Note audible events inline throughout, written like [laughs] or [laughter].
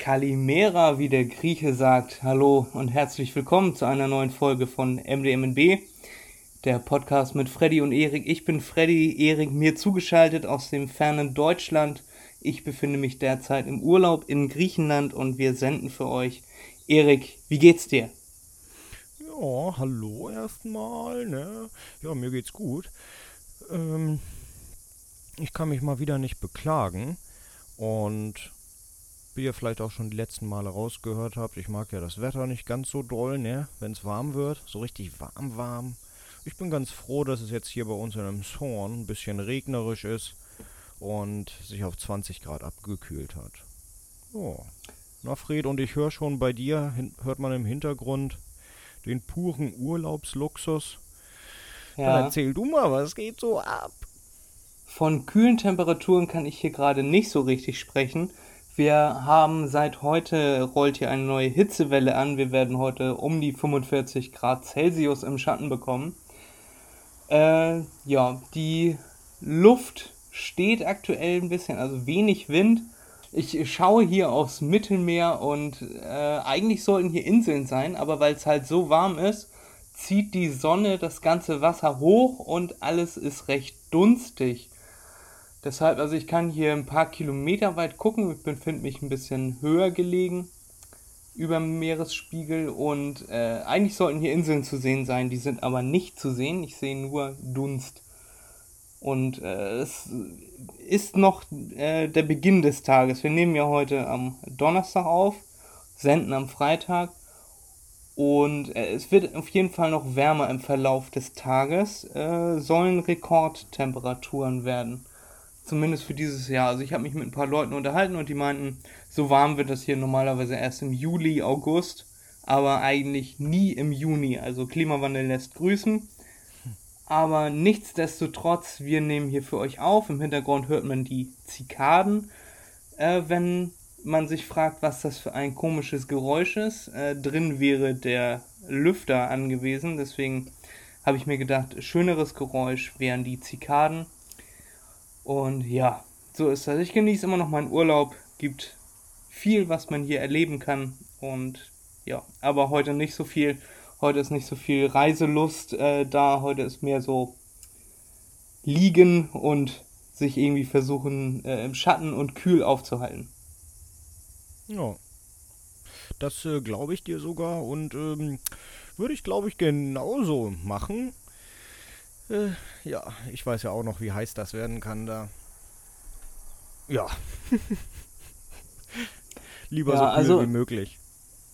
Kalimera, wie der Grieche sagt. Hallo und herzlich willkommen zu einer neuen Folge von MDMNB, der Podcast mit Freddy und Erik. Ich bin Freddy, Erik mir zugeschaltet aus dem fernen Deutschland. Ich befinde mich derzeit im Urlaub in Griechenland und wir senden für euch. Erik, wie geht's dir? Ja, hallo erstmal, ne? Ja, mir geht's gut. Ähm, ich kann mich mal wieder nicht beklagen und wie ihr vielleicht auch schon die letzten Male rausgehört habt, ich mag ja das Wetter nicht ganz so doll, ne? Wenn es warm wird, so richtig warm, warm. Ich bin ganz froh, dass es jetzt hier bei uns in einem Zorn ein bisschen regnerisch ist und sich auf 20 Grad abgekühlt hat. Oh. Na Fred, und ich höre schon bei dir, hört man im Hintergrund den puren Urlaubsluxus. Ja. Dann erzähl du mal, was geht so ab? Von kühlen Temperaturen kann ich hier gerade nicht so richtig sprechen. Wir haben seit heute rollt hier eine neue Hitzewelle an. Wir werden heute um die 45 Grad Celsius im Schatten bekommen. Äh, ja, die Luft steht aktuell ein bisschen, also wenig Wind. Ich schaue hier aufs Mittelmeer und äh, eigentlich sollten hier Inseln sein, aber weil es halt so warm ist, zieht die Sonne das ganze Wasser hoch und alles ist recht dunstig. Deshalb, also ich kann hier ein paar Kilometer weit gucken. Ich befinde mich ein bisschen höher gelegen über dem Meeresspiegel und äh, eigentlich sollten hier Inseln zu sehen sein, die sind aber nicht zu sehen. Ich sehe nur Dunst. Und äh, es ist noch äh, der Beginn des Tages. Wir nehmen ja heute am Donnerstag auf, senden am Freitag. Und äh, es wird auf jeden Fall noch wärmer im Verlauf des Tages. Äh, sollen Rekordtemperaturen werden. Zumindest für dieses Jahr. Also ich habe mich mit ein paar Leuten unterhalten und die meinten, so warm wird das hier normalerweise erst im Juli, August, aber eigentlich nie im Juni. Also Klimawandel lässt grüßen. Aber nichtsdestotrotz, wir nehmen hier für euch auf. Im Hintergrund hört man die Zikaden. Äh, wenn man sich fragt, was das für ein komisches Geräusch ist, äh, drin wäre der Lüfter angewiesen. Deswegen habe ich mir gedacht, schöneres Geräusch wären die Zikaden. Und ja, so ist das. Ich genieße immer noch meinen Urlaub. Gibt viel, was man hier erleben kann. Und ja, aber heute nicht so viel. Heute ist nicht so viel Reiselust äh, da. Heute ist mehr so liegen und sich irgendwie versuchen, äh, im Schatten und kühl aufzuhalten. Ja. Das äh, glaube ich dir sogar und ähm, würde ich, glaube ich, genauso machen. Äh, ja, ich weiß ja auch noch, wie heiß das werden kann da. Ja. [laughs] Lieber ja, so kühl also, wie möglich.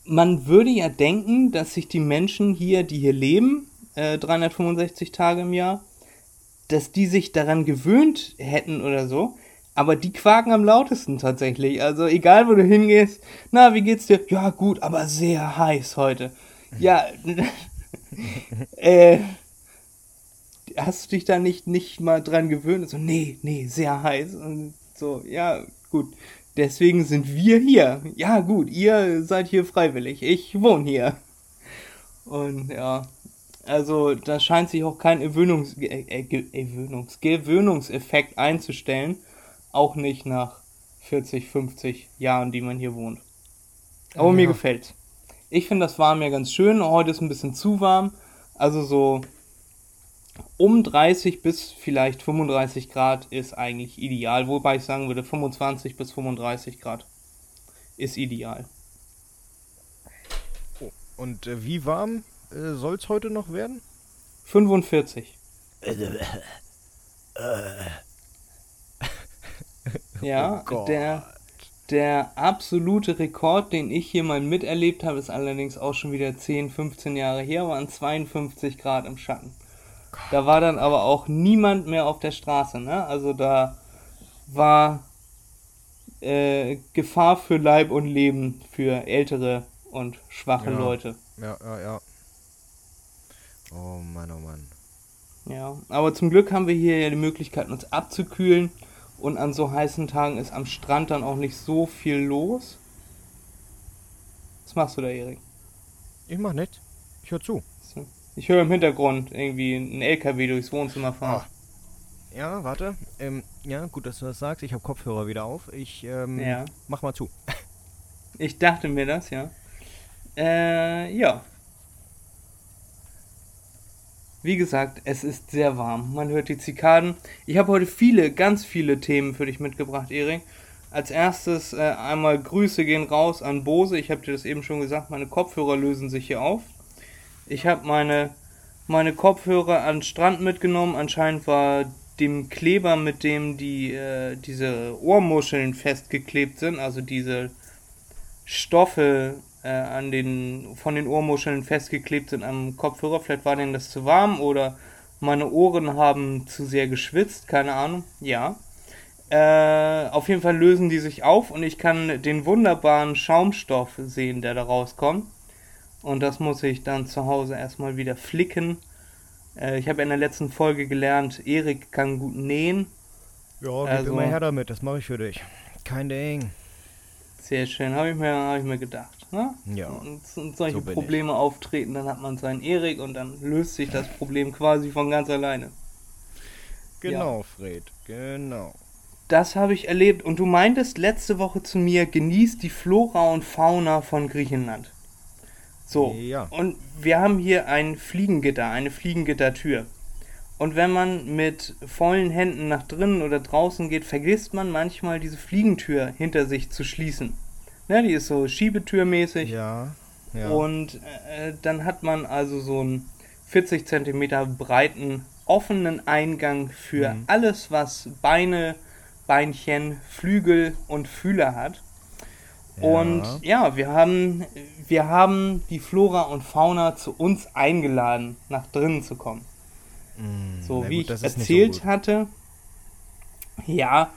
Man würde ja denken, dass sich die Menschen hier, die hier leben, äh, 365 Tage im Jahr, dass die sich daran gewöhnt hätten oder so. Aber die quaken am lautesten tatsächlich. Also egal, wo du hingehst. Na, wie geht's dir? Ja, gut, aber sehr heiß heute. Ja, [laughs] äh, hast du dich da nicht, nicht mal dran gewöhnt? So, nee, nee, sehr heiß. Und so, ja, gut. Deswegen sind wir hier. Ja, gut, ihr seid hier freiwillig. Ich wohne hier. Und ja, also da scheint sich auch kein Gewöhnungs äh, Gewöhnungs Gewöhnungseffekt einzustellen. Auch nicht nach 40, 50 Jahren, die man hier wohnt. Aber ja. mir gefällt's. Ich finde das warm ja ganz schön. Heute ist ein bisschen zu warm. Also so um 30 bis vielleicht 35 Grad ist eigentlich ideal, wobei ich sagen würde 25 bis 35 Grad ist ideal. Oh, und äh, wie warm äh, soll es heute noch werden? 45. [laughs] ja, oh der, der absolute Rekord, den ich hier mal miterlebt habe, ist allerdings auch schon wieder 10, 15 Jahre her, waren 52 Grad im Schatten. Da war dann aber auch niemand mehr auf der Straße, ne? Also da war äh, Gefahr für Leib und Leben für ältere und schwache ja. Leute. Ja, ja, ja. Oh Mann, oh Mann. Ja, aber zum Glück haben wir hier ja die Möglichkeit, uns abzukühlen. Und an so heißen Tagen ist am Strand dann auch nicht so viel los. Was machst du da, Erik? Ich mach nichts. Ich höre zu. Ich höre im Hintergrund irgendwie einen LKW durchs Wohnzimmer fahren. Oh. Ja, warte. Ähm, ja, gut, dass du das sagst. Ich habe Kopfhörer wieder auf. Ich ähm, ja. mach mal zu. Ich dachte mir das, ja. Äh, ja. Wie gesagt, es ist sehr warm. Man hört die Zikaden. Ich habe heute viele, ganz viele Themen für dich mitgebracht, Erik. Als erstes äh, einmal Grüße gehen raus an Bose. Ich habe dir das eben schon gesagt, meine Kopfhörer lösen sich hier auf. Ich habe meine, meine Kopfhörer an den Strand mitgenommen. Anscheinend war dem Kleber, mit dem die, äh, diese Ohrmuscheln festgeklebt sind, also diese Stoffe äh, an den, von den Ohrmuscheln festgeklebt sind am Kopfhörer. Vielleicht war denen das zu warm oder meine Ohren haben zu sehr geschwitzt, keine Ahnung. Ja. Äh, auf jeden Fall lösen die sich auf und ich kann den wunderbaren Schaumstoff sehen, der da rauskommt. Und das muss ich dann zu Hause erstmal wieder flicken. Äh, ich habe in der letzten Folge gelernt, Erik kann gut nähen. Ja, gib also, immer her damit, das mache ich für dich. Kein Ding. Sehr schön, habe ich, mir, hab ich mir gedacht. Ne? Ja. Und, und solche so Probleme ich. auftreten, dann hat man seinen Erik und dann löst sich das Problem quasi von ganz alleine. Genau, ja. Fred, genau. Das habe ich erlebt und du meintest letzte Woche zu mir, genießt die Flora und Fauna von Griechenland. So, ja. und wir haben hier ein Fliegengitter, eine Fliegengittertür. Und wenn man mit vollen Händen nach drinnen oder draußen geht, vergisst man manchmal diese Fliegentür hinter sich zu schließen. Ne, die ist so schiebetürmäßig. Ja. ja. Und äh, dann hat man also so einen 40 cm breiten offenen Eingang für mhm. alles, was Beine, Beinchen, Flügel und Fühler hat. Ja. Und ja, wir haben, wir haben die Flora und Fauna zu uns eingeladen, nach drinnen zu kommen. Mm, so wie gut, ich erzählt so hatte, ja,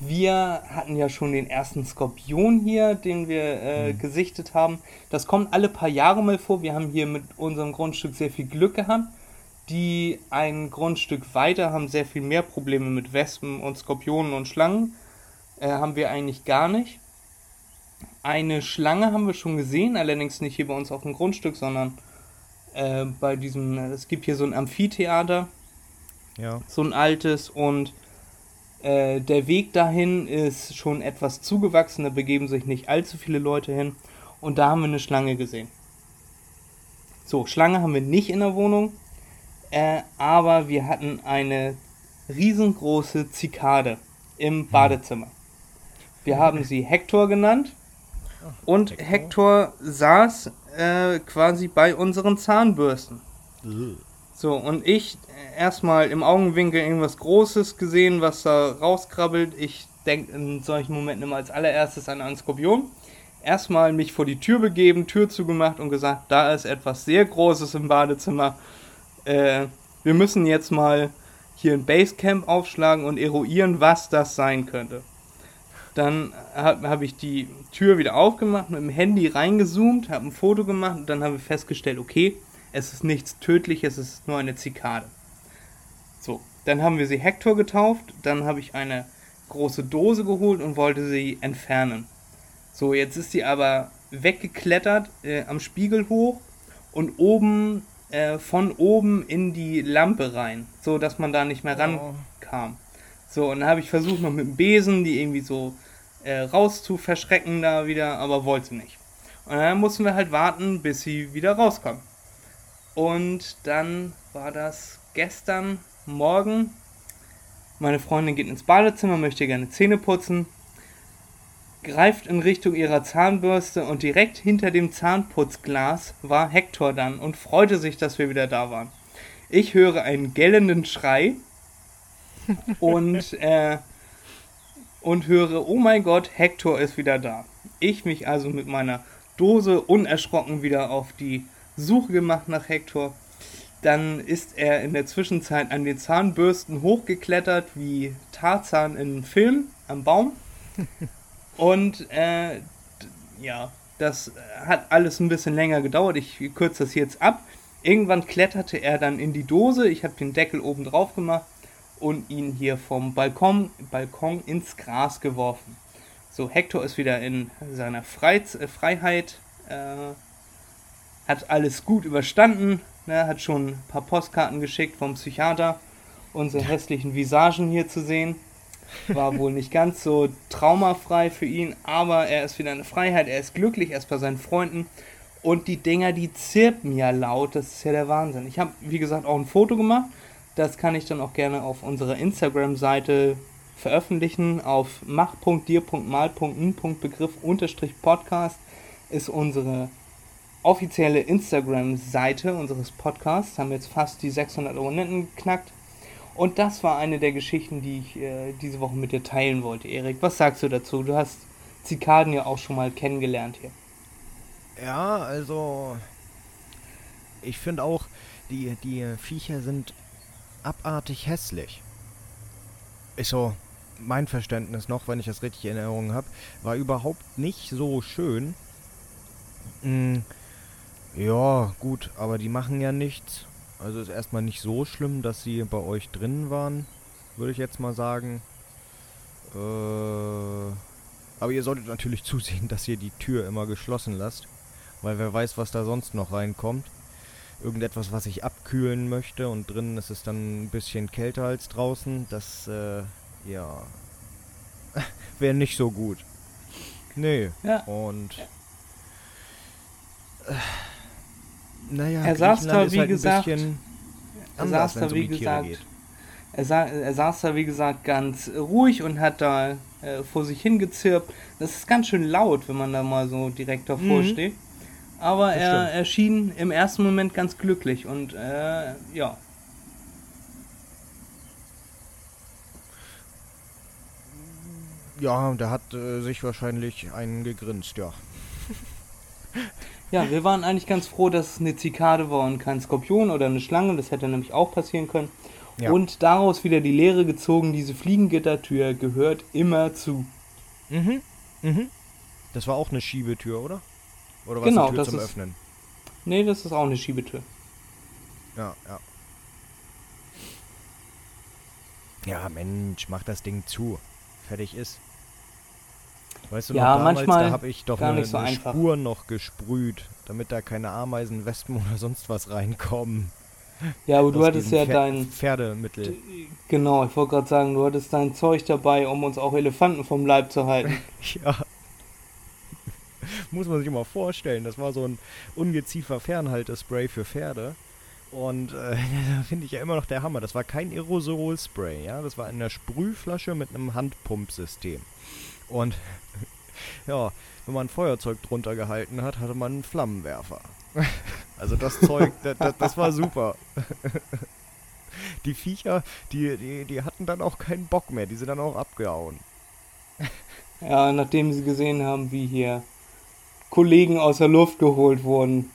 wir hatten ja schon den ersten Skorpion hier, den wir äh, mhm. gesichtet haben. Das kommt alle paar Jahre mal vor. Wir haben hier mit unserem Grundstück sehr viel Glück gehabt. Die ein Grundstück weiter haben sehr viel mehr Probleme mit Wespen und Skorpionen und Schlangen. Äh, haben wir eigentlich gar nicht. Eine Schlange haben wir schon gesehen, allerdings nicht hier bei uns auf dem Grundstück, sondern äh, bei diesem, es gibt hier so ein Amphitheater, ja. so ein altes und äh, der Weg dahin ist schon etwas zugewachsen, da begeben sich nicht allzu viele Leute hin und da haben wir eine Schlange gesehen. So, Schlange haben wir nicht in der Wohnung, äh, aber wir hatten eine riesengroße Zikade im hm. Badezimmer. Wir haben sie Hector genannt und Hector, Hector saß äh, quasi bei unseren Zahnbürsten. So, und ich erstmal im Augenwinkel irgendwas Großes gesehen, was da rauskrabbelt. Ich denke in solchen Momenten immer als allererstes an einen Skorpion. Erstmal mich vor die Tür begeben, Tür zugemacht und gesagt, da ist etwas sehr Großes im Badezimmer. Äh, wir müssen jetzt mal hier ein Basecamp aufschlagen und eruieren, was das sein könnte. Dann habe hab ich die Tür wieder aufgemacht, mit dem Handy reingezoomt, habe ein Foto gemacht und dann haben wir festgestellt, okay, es ist nichts Tödliches, es ist nur eine Zikade. So, dann haben wir sie Hector getauft, dann habe ich eine große Dose geholt und wollte sie entfernen. So, jetzt ist sie aber weggeklettert äh, am Spiegel hoch und oben äh, von oben in die Lampe rein, so dass man da nicht mehr oh. rankam. So, und dann habe ich versucht, noch mit dem Besen die irgendwie so äh, raus zu verschrecken da wieder, aber wollte nicht. Und dann mussten wir halt warten, bis sie wieder rauskommen. Und dann war das gestern Morgen. Meine Freundin geht ins Badezimmer, möchte gerne Zähne putzen, greift in Richtung ihrer Zahnbürste und direkt hinter dem Zahnputzglas war Hector dann und freute sich, dass wir wieder da waren. Ich höre einen gellenden Schrei [laughs] und, äh, und höre, oh mein Gott, Hector ist wieder da. Ich mich also mit meiner Dose unerschrocken wieder auf die Suche gemacht nach Hector. Dann ist er in der Zwischenzeit an den Zahnbürsten hochgeklettert, wie Tarzan im Film am Baum. [laughs] Und äh, ja, das hat alles ein bisschen länger gedauert. Ich kürze das jetzt ab. Irgendwann kletterte er dann in die Dose. Ich habe den Deckel oben drauf gemacht und ihn hier vom Balkon, Balkon ins Gras geworfen. So, Hector ist wieder in seiner Freiz äh, Freiheit, äh, hat alles gut überstanden, ne, hat schon ein paar Postkarten geschickt vom Psychiater, unsere hässlichen Visagen hier zu sehen. war wohl nicht ganz so traumafrei für ihn, aber er ist wieder in der Freiheit, er ist glücklich, er ist bei seinen Freunden und die Dinger, die zirpen ja laut, das ist ja der Wahnsinn. Ich habe, wie gesagt, auch ein Foto gemacht, das kann ich dann auch gerne auf unserer Instagram-Seite veröffentlichen. Auf mach.dir.mal.n.begriff-podcast ist unsere offizielle Instagram-Seite unseres Podcasts. Haben jetzt fast die 600 Abonnenten geknackt. Und das war eine der Geschichten, die ich äh, diese Woche mit dir teilen wollte. Erik, was sagst du dazu? Du hast Zikaden ja auch schon mal kennengelernt hier. Ja, also ich finde auch, die, die Viecher sind abartig hässlich. Ist so mein Verständnis noch, wenn ich das richtig in Erinnerung habe, war überhaupt nicht so schön. Hm, ja, gut, aber die machen ja nichts. Also ist erstmal nicht so schlimm, dass sie bei euch drin waren, würde ich jetzt mal sagen. Äh, aber ihr solltet natürlich [laughs] zusehen, dass ihr die Tür immer geschlossen lasst, weil wer weiß, was da sonst noch reinkommt. Irgendetwas, was ich abkühlen möchte und drinnen ist es dann ein bisschen kälter als draußen. Das, äh, ja, [laughs] wäre nicht so gut. Nee. Ja. Und äh, naja, er saß da, wie halt gesagt, er saß da, wie gesagt, er, sa er, saß da, wie gesagt, ganz ruhig und hat da äh, vor sich hingezirpt. Das ist ganz schön laut, wenn man da mal so direkt davor mhm. steht. Aber das er erschien im ersten Moment ganz glücklich und äh, ja. Ja, der hat äh, sich wahrscheinlich einen gegrinst, ja. Ja, wir waren eigentlich ganz froh, dass es eine Zikade war und kein Skorpion oder eine Schlange. Das hätte nämlich auch passieren können. Ja. Und daraus wieder die Lehre gezogen, diese Fliegengittertür gehört immer zu. Mhm. Mhm. Das war auch eine Schiebetür, oder? Oder was genau, eine Tür zum ist, Öffnen? Nee, das ist auch eine Schiebetür. Ja, ja. Ja, Mensch, mach das Ding zu. Fertig ist. Weißt du ja, noch, damals, manchmal da habe ich doch eine, so eine Spur noch gesprüht, damit da keine Ameisen, Wespen [laughs] oder sonst was reinkommen. Ja, aber du hattest ja Pfer dein Pferdemittel. Genau, ich wollte gerade sagen, du hattest dein Zeug dabei, um uns auch Elefanten vom Leib zu halten. [laughs] ja. [laughs] Muss man sich mal vorstellen, das war so ein ungeziefer Fernhaltespray für Pferde. Und äh, [laughs] da finde ich ja immer noch der Hammer. Das war kein Aerosolspray, ja. Das war in einer Sprühflasche mit einem Handpumpsystem. Und [laughs] ja, wenn man ein Feuerzeug drunter gehalten hat, hatte man einen Flammenwerfer. Also das Zeug, das, das, das war super. Die Viecher, die, die, die hatten dann auch keinen Bock mehr, die sind dann auch abgehauen. Ja, nachdem sie gesehen haben, wie hier Kollegen aus der Luft geholt wurden.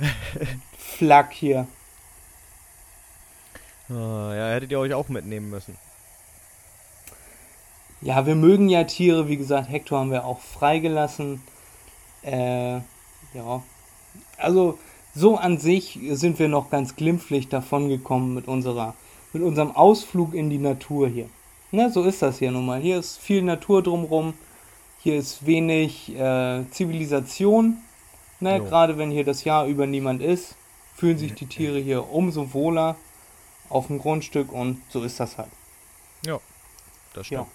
[laughs] Flack hier. Ah, ja, hättet ihr euch auch mitnehmen müssen. Ja, wir mögen ja Tiere, wie gesagt, Hector haben wir auch freigelassen. Äh, ja. Also, so an sich sind wir noch ganz glimpflich davon gekommen mit unserer, mit unserem Ausflug in die Natur hier. Ne, so ist das hier nun mal. Hier ist viel Natur drumrum. Hier ist wenig äh, Zivilisation. Ne, gerade wenn hier das Jahr über niemand ist, fühlen sich die Tiere hier umso wohler auf dem Grundstück und so ist das halt. Ja, das stimmt. Ja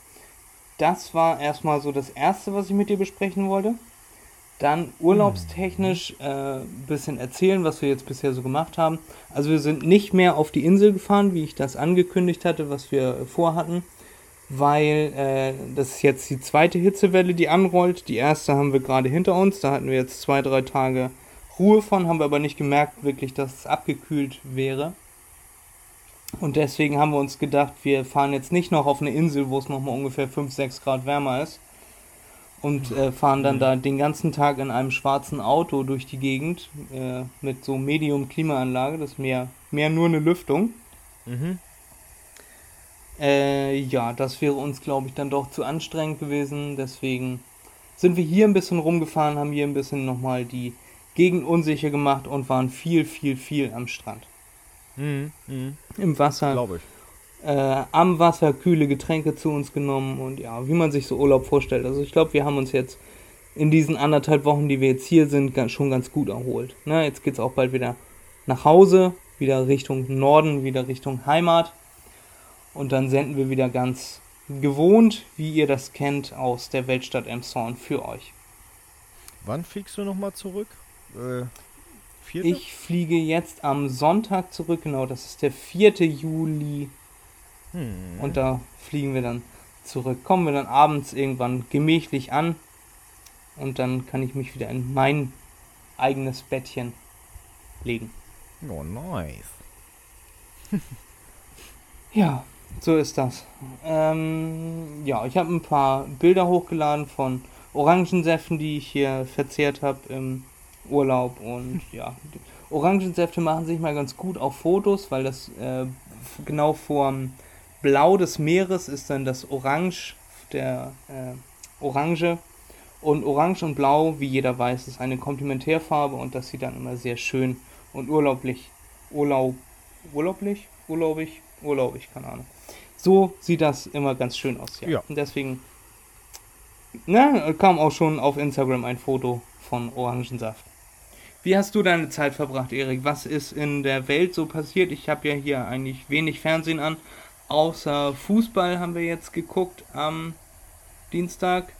das war erstmal so das Erste, was ich mit dir besprechen wollte. Dann urlaubstechnisch ein äh, bisschen erzählen, was wir jetzt bisher so gemacht haben. Also wir sind nicht mehr auf die Insel gefahren, wie ich das angekündigt hatte, was wir vorhatten, weil äh, das ist jetzt die zweite Hitzewelle, die anrollt. Die erste haben wir gerade hinter uns, da hatten wir jetzt zwei, drei Tage Ruhe von, haben wir aber nicht gemerkt wirklich, dass es abgekühlt wäre. Und deswegen haben wir uns gedacht, wir fahren jetzt nicht noch auf eine Insel, wo es nochmal ungefähr 5, 6 Grad wärmer ist. Und äh, fahren dann da den ganzen Tag in einem schwarzen Auto durch die Gegend äh, mit so Medium-Klimaanlage. Das ist mehr, mehr nur eine Lüftung. Mhm. Äh, ja, das wäre uns, glaube ich, dann doch zu anstrengend gewesen. Deswegen sind wir hier ein bisschen rumgefahren, haben hier ein bisschen nochmal die Gegend unsicher gemacht und waren viel, viel, viel am Strand. Mhm, mh. Im Wasser. Glaube ich. Äh, am Wasser kühle Getränke zu uns genommen und ja, wie man sich so Urlaub vorstellt. Also ich glaube, wir haben uns jetzt in diesen anderthalb Wochen, die wir jetzt hier sind, ganz, schon ganz gut erholt. Ne, jetzt geht es auch bald wieder nach Hause, wieder Richtung Norden, wieder Richtung Heimat. Und dann senden wir wieder ganz gewohnt, wie ihr das kennt aus der Weltstadt Emshorn für euch. Wann fliegst du nochmal zurück? Äh, vierte? Ich fliege jetzt am Sonntag zurück, genau, das ist der 4. Juli. Hm. Und da fliegen wir dann zurück. Kommen wir dann abends irgendwann gemächlich an. Und dann kann ich mich wieder in mein eigenes Bettchen legen. Oh, nice. ja, so ist das. Ähm, ja, ich habe ein paar Bilder hochgeladen von Orangensäften, die ich hier verzehrt habe im Urlaub. Und ja, Orangensäfte machen sich mal ganz gut auf Fotos, weil das äh, genau vorm Blau des Meeres ist dann das Orange, der äh, Orange. Und Orange und Blau, wie jeder weiß, ist eine Komplementärfarbe und das sieht dann immer sehr schön und urlaublich, Urlaub, urlaublich, urlaubig, urlaubig, keine Ahnung. So sieht das immer ganz schön aus, ja. ja. Und deswegen, ne, kam auch schon auf Instagram ein Foto von Orangensaft. Wie hast du deine Zeit verbracht, Erik? Was ist in der Welt so passiert? Ich habe ja hier eigentlich wenig Fernsehen an, Außer Fußball haben wir jetzt geguckt am Dienstag.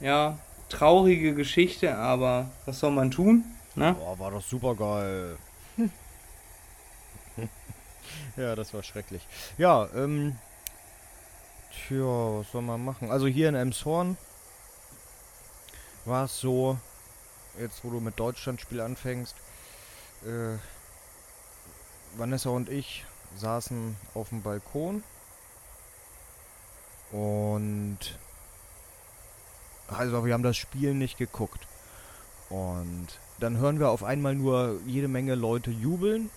Ja, traurige Geschichte, aber was soll man tun? Ne? Boah, war doch super geil. Ja, das war schrecklich. Ja, ähm. Tja, was soll man machen? Also hier in Emshorn war es so, jetzt wo du mit Deutschlandspiel anfängst, äh, Vanessa und ich saßen auf dem Balkon und also wir haben das Spiel nicht geguckt. Und dann hören wir auf einmal nur jede Menge Leute jubeln.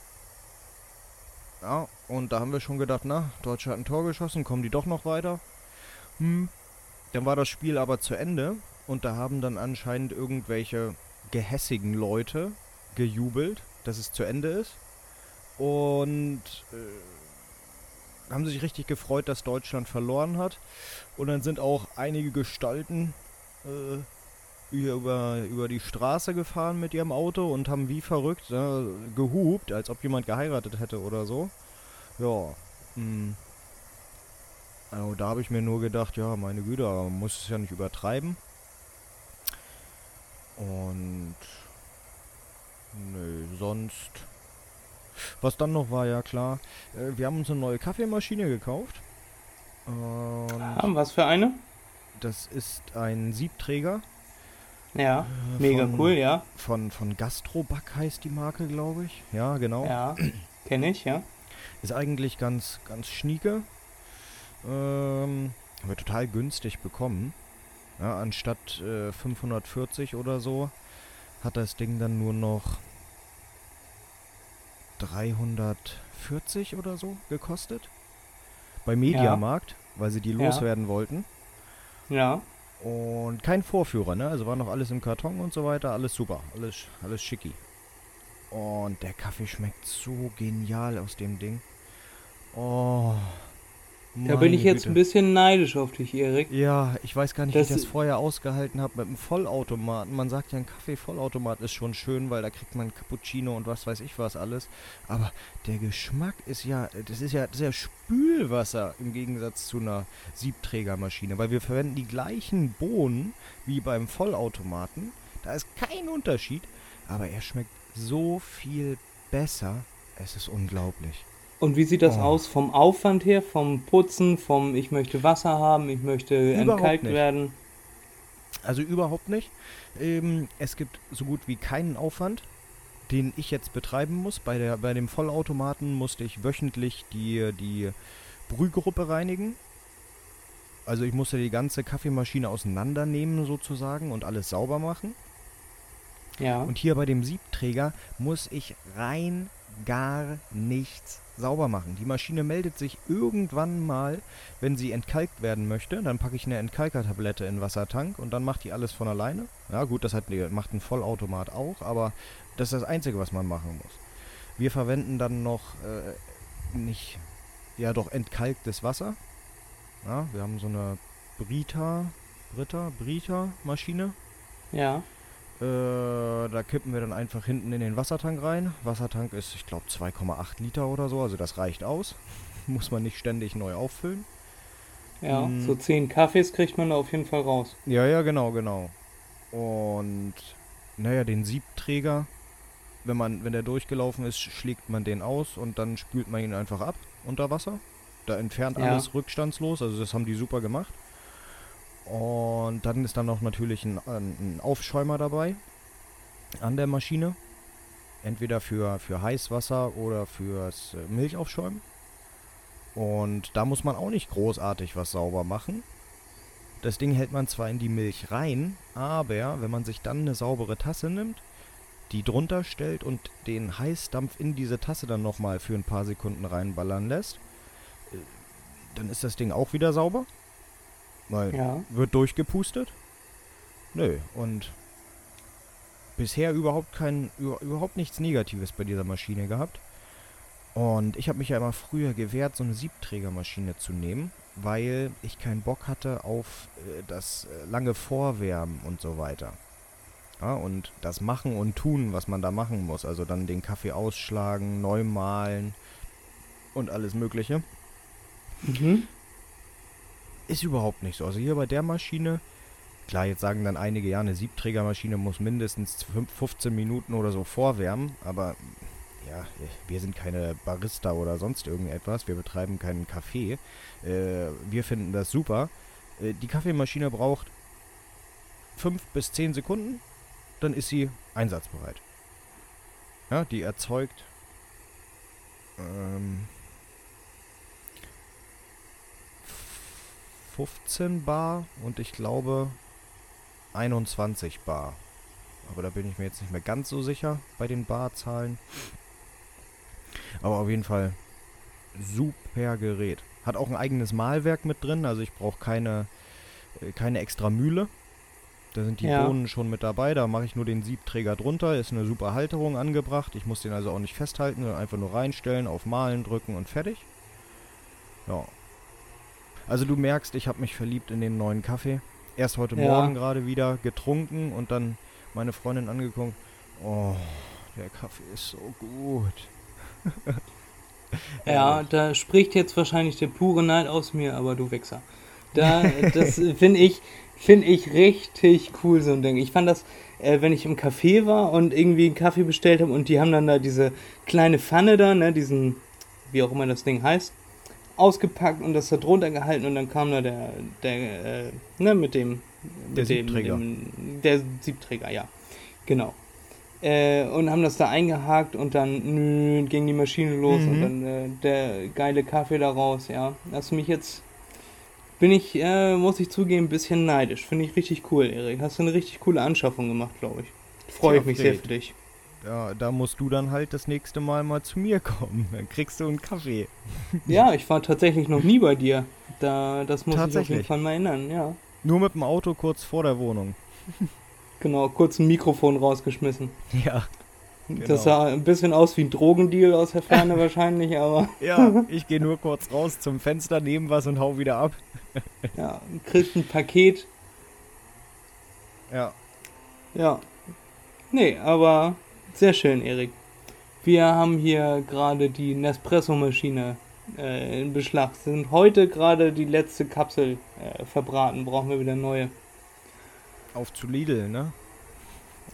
Ja, und da haben wir schon gedacht, na, Deutsche hat ein Tor geschossen, kommen die doch noch weiter. Hm. Dann war das Spiel aber zu Ende und da haben dann anscheinend irgendwelche gehässigen Leute gejubelt, dass es zu Ende ist und äh, haben sich richtig gefreut, dass Deutschland verloren hat. Und dann sind auch einige Gestalten äh, über, über die Straße gefahren mit ihrem Auto und haben wie verrückt äh, gehupt, als ob jemand geheiratet hätte oder so. Ja. Mh. Hm. Also da habe ich mir nur gedacht, ja, meine Güte, man muss es ja nicht übertreiben. Und nö, sonst was dann noch war, ja klar, äh, wir haben uns eine neue Kaffeemaschine gekauft. Und ah, was für eine? Das ist ein Siebträger. Ja, äh, mega von, cool, ja. Von, von Gastroback heißt die Marke, glaube ich. Ja, genau. Ja, kenne ich, ja. Ist eigentlich ganz, ganz schnieke. Ähm, haben wir total günstig bekommen. Ja, anstatt äh, 540 oder so hat das Ding dann nur noch 340 oder so gekostet. Bei Mediamarkt, ja. weil sie die loswerden ja. wollten. Ja. Und kein Vorführer, ne? Also war noch alles im Karton und so weiter, alles super, alles, alles schicki. Und der Kaffee schmeckt so genial aus dem Ding. Oh, da bin ich jetzt Güte. ein bisschen neidisch auf dich, Erik. Ja, ich weiß gar nicht, das wie ich das vorher ausgehalten habe mit einem Vollautomaten. Man sagt ja, ein Kaffee-Vollautomat ist schon schön, weil da kriegt man Cappuccino und was weiß ich was alles. Aber der Geschmack ist ja, das ist ja, das ist ja Spülwasser im Gegensatz zu einer Siebträgermaschine, weil wir verwenden die gleichen Bohnen wie beim Vollautomaten. Da ist kein Unterschied, aber er schmeckt so viel besser. Es ist unglaublich. Und wie sieht das oh. aus vom Aufwand her, vom Putzen, vom ich möchte Wasser haben, ich möchte überhaupt entkalkt nicht. werden? Also überhaupt nicht. Ähm, es gibt so gut wie keinen Aufwand, den ich jetzt betreiben muss. Bei, der, bei dem Vollautomaten musste ich wöchentlich die, die Brühgruppe reinigen. Also ich musste die ganze Kaffeemaschine auseinandernehmen sozusagen und alles sauber machen. Ja. Und hier bei dem Siebträger muss ich rein gar nichts sauber machen. Die Maschine meldet sich irgendwann mal, wenn sie entkalkt werden möchte. Dann packe ich eine Entkalkertablette in den Wassertank und dann macht die alles von alleine. Ja gut, das hat, macht ein Vollautomat auch, aber das ist das Einzige, was man machen muss. Wir verwenden dann noch äh, nicht, ja doch entkalktes Wasser. Ja, wir haben so eine Brita, Brita, Brita Maschine. Ja. Äh, da kippen wir dann einfach hinten in den Wassertank rein. Wassertank ist, ich glaube, 2,8 Liter oder so, also das reicht aus. [laughs] Muss man nicht ständig neu auffüllen. Ja, Mm. so zehn Kaffees kriegt man da auf jeden Fall raus. Ja, ja, genau, genau. Und naja, den Siebträger, wenn man, wenn der durchgelaufen ist, schlägt man den aus und dann spült man ihn einfach ab unter Wasser. Da entfernt Ja. alles rückstandslos, also das haben die super gemacht. Und dann ist dann noch natürlich ein, ein ein Aufschäumer dabei an der Maschine. Entweder für, für Heißwasser oder fürs äh, Milchaufschäumen. Und da muss man auch nicht großartig was sauber machen. Das Ding hält man zwar in die Milch rein, aber wenn man sich dann eine saubere Tasse nimmt, die drunter stellt und den Heißdampf in diese Tasse dann nochmal für ein paar Sekunden reinballern lässt, äh, dann ist das Ding auch wieder sauber. Weil Ja. wird durchgepustet. Nö, und bisher überhaupt kein, über, überhaupt nichts Negatives bei dieser Maschine gehabt. Und ich habe mich ja immer früher gewehrt, so eine Siebträgermaschine zu nehmen, weil ich keinen Bock hatte auf äh, das äh, lange Vorwärmen und so weiter. Ja, und das Machen und Tun, was man da machen muss. Also dann den Kaffee ausschlagen, neu mahlen und alles Mögliche. Mhm. Ist überhaupt nicht so. Also hier bei der Maschine, klar, jetzt sagen dann einige, ja, eine Siebträgermaschine muss mindestens fünf- 15 Minuten oder so vorwärmen, aber ja, wir sind keine Barista oder sonst irgendetwas, wir betreiben keinen Kaffee. Äh, wir finden das super. Äh, die Kaffeemaschine braucht 5 bis 10 Sekunden, dann ist sie einsatzbereit. Ja, die erzeugt ähm, 15 Bar und ich glaube 21 Bar. Aber da bin ich mir jetzt nicht mehr ganz so sicher bei den Barzahlen. Aber auf jeden Fall super Gerät. Hat auch ein eigenes Mahlwerk mit drin, also ich brauche keine, äh, keine extra Mühle. Da sind die Ja. Bohnen schon mit dabei, da mache ich nur den Siebträger drunter, ist eine super Halterung angebracht. Ich muss den also auch nicht festhalten, sondern einfach nur reinstellen, auf Malen drücken und fertig. Ja. Also du merkst, ich habe mich verliebt in den neuen Kaffee. Erst heute Ja. Morgen gerade wieder getrunken und dann meine Freundin angeguckt. Oh, der Kaffee ist so gut. Ja, [laughs] da spricht jetzt wahrscheinlich der pure Neid aus mir, aber du Wichser. Da, [laughs] das finde ich, finde ich richtig cool, so ein Ding. Ich fand das, äh, wenn ich im Café war und irgendwie einen Kaffee bestellt habe und die haben dann da diese kleine Pfanne da, ne, diesen, wie auch immer das Ding heißt, ausgepackt und das da drunter gehalten und dann kam da der, der, äh, ne, mit dem, Der mit dem, Siebträger. Dem, der Siebträger, ja. Genau. Äh, und haben das da eingehakt und dann nö, ging die Maschine los und Mhm. dann äh, der geile Kaffee da raus, ja. Hast du mich jetzt, bin ich, äh, muss ich zugeben, ein bisschen neidisch. Finde ich richtig cool, Erik. Hast du eine richtig coole Anschaffung gemacht, glaube ich. Freue ich mich sehr für dich. Ja, da musst du dann halt das nächste Mal mal zu mir kommen. Dann kriegst du einen Kaffee. [laughs] Ja, ich war tatsächlich noch nie bei dir. Da, das muss ich auf jeden? Fall mal erinnern, ja. Nur mit dem Auto kurz vor der Wohnung. [laughs] Genau, kurz ein Mikrofon rausgeschmissen. [laughs] Ja. Genau. Das sah ein bisschen aus wie ein Drogendeal aus der Ferne wahrscheinlich, aber Ja, ich gehe nur kurz raus zum Fenster, nehme was und hau wieder ab. ja, kriegst ein Paket. Ja. Ja. Nee, aber sehr schön, Erik. Wir haben hier gerade die Nespresso-Maschine äh, in Beschlag. Sind heute gerade die letzte Kapsel äh, verbraten. Brauchen wir wieder neue. Auf zu Lidl, ne?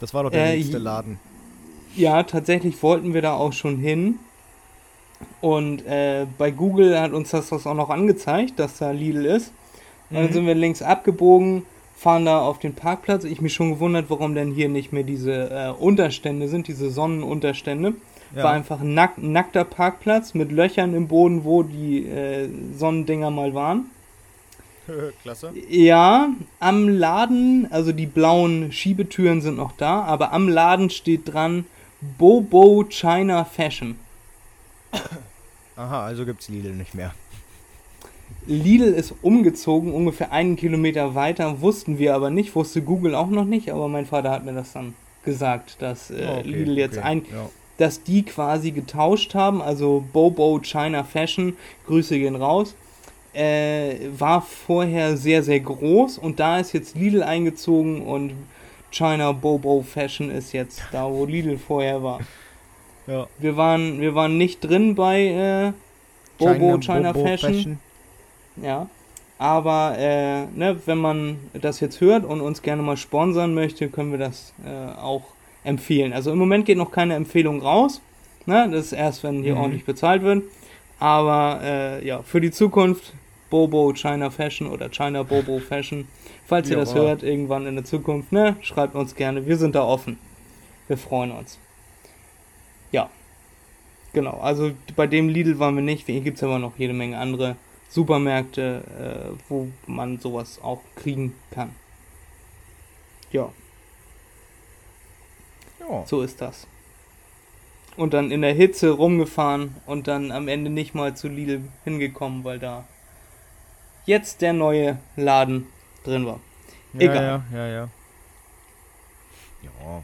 Das war doch der Äh, nächste Laden. Ja, tatsächlich wollten wir da auch schon hin. Und äh, bei Google hat uns das, das auch noch angezeigt, dass da Lidl ist. Und dann Mhm. sind wir links abgebogen, fahren da auf den Parkplatz. Ich mich schon gewundert, warum denn hier nicht mehr diese äh, Unterstände sind, diese Sonnenunterstände. Ja. War einfach ein nack nackter Parkplatz mit Löchern im Boden, wo die äh, Sonnendinger mal waren. [laughs] Klasse. Ja, am Laden, also die blauen Schiebetüren sind noch da, aber am Laden steht dran Bobo China Fashion. Aha, also gibt's Lidl nicht mehr. Lidl ist umgezogen, ungefähr einen Kilometer weiter, wussten wir aber nicht, wusste Google auch noch nicht, aber mein Vater hat mir das dann gesagt, dass äh, okay, Lidl jetzt okay, ein, Ja. dass die quasi getauscht haben, also Bobo China Fashion, Grüße gehen raus, äh, war vorher sehr, sehr groß und da ist jetzt Lidl eingezogen und China Bobo Fashion ist jetzt da, wo Lidl vorher war. ja. Wir waren, wir waren nicht drin bei äh, Bobo China, Fashion. Ja. Aber äh, ne, wenn man das jetzt hört und uns gerne mal sponsern möchte, können wir das äh, auch empfehlen. Also im Moment geht noch keine Empfehlung raus. Ne? Das ist erst, wenn hier mhm. ordentlich bezahlt wird. Aber äh, ja, für die Zukunft Bobo China Fashion oder China Bobo Fashion. Falls ihr ja, das hört, irgendwann in der Zukunft, ne, schreibt uns gerne. Wir sind da offen. Wir freuen uns. Ja. Genau, also bei dem Lidl waren wir nicht. Hier gibt es aber noch jede Menge andere Supermärkte, äh, wo man sowas auch kriegen kann. Ja. ja. So ist das. Und dann in der Hitze rumgefahren und dann am Ende nicht mal zu Lidl hingekommen, weil da jetzt der neue Laden drin war. Egal. Ja, ja, ja, ja. Ja.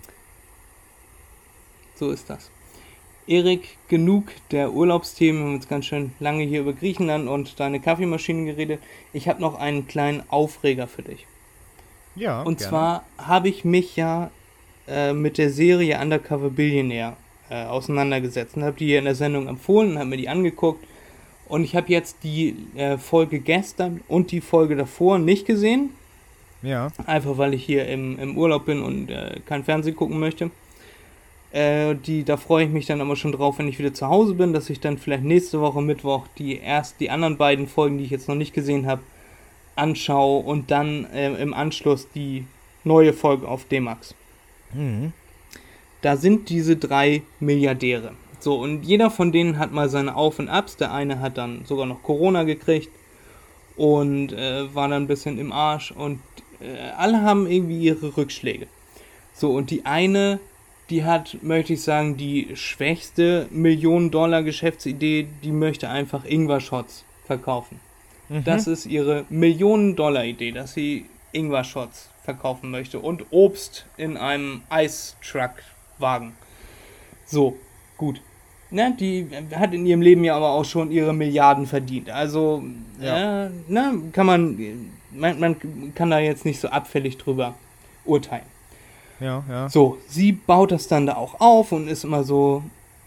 So ist das. Erik, genug der Urlaubsthemen. Wir haben jetzt ganz schön lange hier über Griechenland und deine Kaffeemaschinen geredet. Ich habe noch einen kleinen Aufreger für dich. Ja. Und gerne. zwar habe ich mich ja äh, mit der Serie Undercover Billionaire äh, auseinandergesetzt und habe die hier in der Sendung empfohlen und habe mir die angeguckt. Und ich habe jetzt die äh, Folge gestern und die Folge davor nicht gesehen. Ja. Einfach weil ich hier im, im Urlaub bin und äh, kein Fernsehen gucken möchte. Äh, die, da freue ich mich dann aber schon drauf, wenn ich wieder zu Hause bin, dass ich dann vielleicht nächste Woche Mittwoch die erst die anderen beiden Folgen, die ich jetzt noch nicht gesehen habe, anschaue und dann äh, im Anschluss die neue Folge auf D-Max. Mhm. Da sind diese drei Milliardäre. So, und jeder von denen hat mal seine Auf- und Abs. Der eine hat dann sogar noch Corona gekriegt und äh, war dann ein bisschen im Arsch und äh, alle haben irgendwie ihre Rückschläge. So, und die eine die hat, möchte ich sagen, die schwächste Millionen-Dollar-Geschäftsidee, die möchte einfach Ingwer-Shots verkaufen. Mhm. Das ist ihre Millionen-Dollar-Idee, dass sie Ingwer-Shots verkaufen möchte und Obst in einem Ice-Truck-Wagen. So, gut. Ne, die hat in ihrem Leben ja aber auch schon ihre Milliarden verdient. Also, ja. äh, ne, kann man, man, man kann da jetzt nicht so abfällig drüber urteilen. Ja. So, sie baut das dann da auch auf und ist immer so,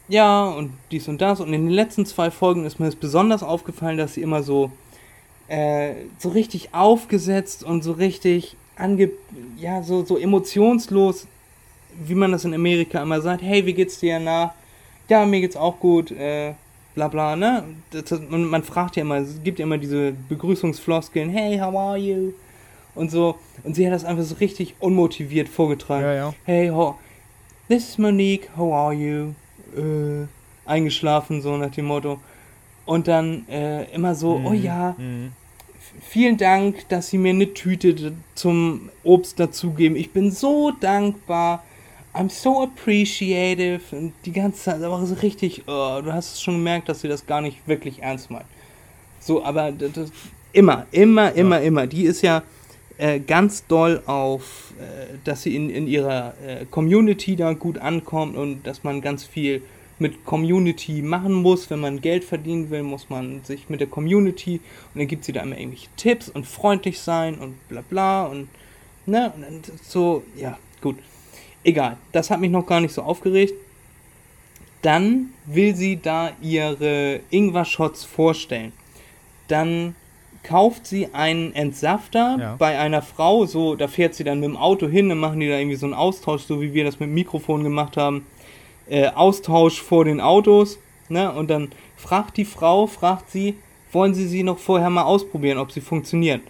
ja, und dies und das. Und in den letzten zwei Folgen ist mir das besonders aufgefallen, dass sie immer so, äh, so richtig aufgesetzt und so richtig ange, ja, so, so emotionslos, wie man das in Amerika immer sagt, hey, wie geht's dir? Na, ja, mir geht's auch gut, äh, bla bla, ne? Das, man, man fragt ja immer, es gibt ja immer diese Begrüßungsfloskeln, hey, how are you? Und so. Und sie hat das einfach so richtig unmotiviert vorgetragen. Ja, ja. Hey, ho, this is Monique, how are you? Äh, eingeschlafen, so nach dem Motto. Und dann äh, immer so, mhm. oh ja, mhm. vielen Dank, dass Sie mir eine Tüte zum Obst dazugeben. Ich bin so dankbar. I'm so appreciative. Und die ganze Zeit, aber so richtig, oh, du hast es schon gemerkt, dass sie das gar nicht wirklich ernst meint. So, aber das, immer, immer, immer, ja. immer. Die ist ja, äh, ganz doll auf, äh, dass sie in, in ihrer äh, Community da gut ankommt und dass man ganz viel mit Community machen muss. Wenn man Geld verdienen will, muss man sich mit der Community und dann gibt sie da immer irgendwelche Tipps und freundlich sein und bla bla und ne, und so, ja, gut. Egal, das hat mich noch gar nicht so aufgeregt. Dann will sie da ihre Ingwer-Shots vorstellen. Dann kauft sie einen Entsafter ja. bei einer Frau, so, da fährt sie dann mit dem Auto hin, dann machen die da irgendwie so einen Austausch, so wie wir das mit dem Mikrofon gemacht haben. Äh, Austausch vor den Autos, ne? Und dann fragt die Frau, fragt sie, wollen Sie sie noch vorher mal ausprobieren, ob sie funktioniert?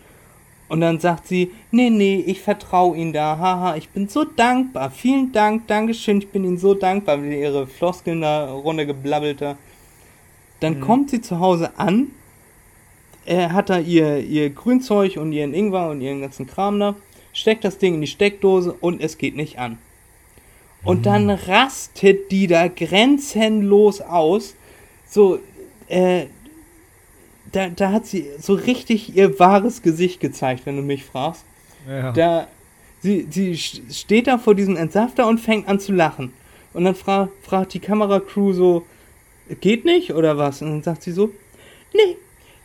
Und dann sagt sie, nee, nee, ich vertraue Ihnen da, haha, ich bin so dankbar, vielen Dank, Dankeschön, ich bin Ihnen so dankbar, wie ihre Floskeln da runtergeblabbelt da. Dann mhm. kommt sie zu Hause an er hat da ihr, ihr Grünzeug und ihren Ingwer und ihren ganzen Kram da, steckt das Ding in die Steckdose und es geht nicht an. Und mhm. dann rastet die da grenzenlos aus. So, äh, da, da hat sie so richtig ihr wahres Gesicht gezeigt, wenn du mich fragst. Ja. Da, sie, sie steht da vor diesem Entsafter und fängt an zu lachen. Und dann fra fragt die Kameracrew so, geht nicht oder was? Und dann sagt sie so, nee,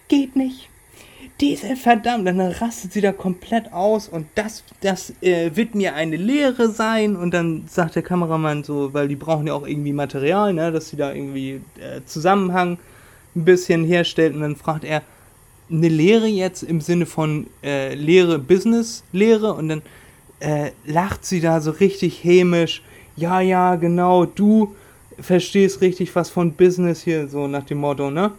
geht nicht. Diese verdammt, dann rastet sie da komplett aus und das, das äh, wird mir eine Lehre sein. Und dann sagt der Kameramann so, weil die brauchen ja auch irgendwie Material, ne, dass sie da irgendwie äh, Zusammenhang ein bisschen herstellt. Und dann fragt er, eine Lehre jetzt im Sinne von äh, Lehre, Business-Lehre und dann äh, lacht sie da so richtig hämisch. Ja, ja, genau, du verstehst richtig was von Business hier, so nach dem Motto, ne?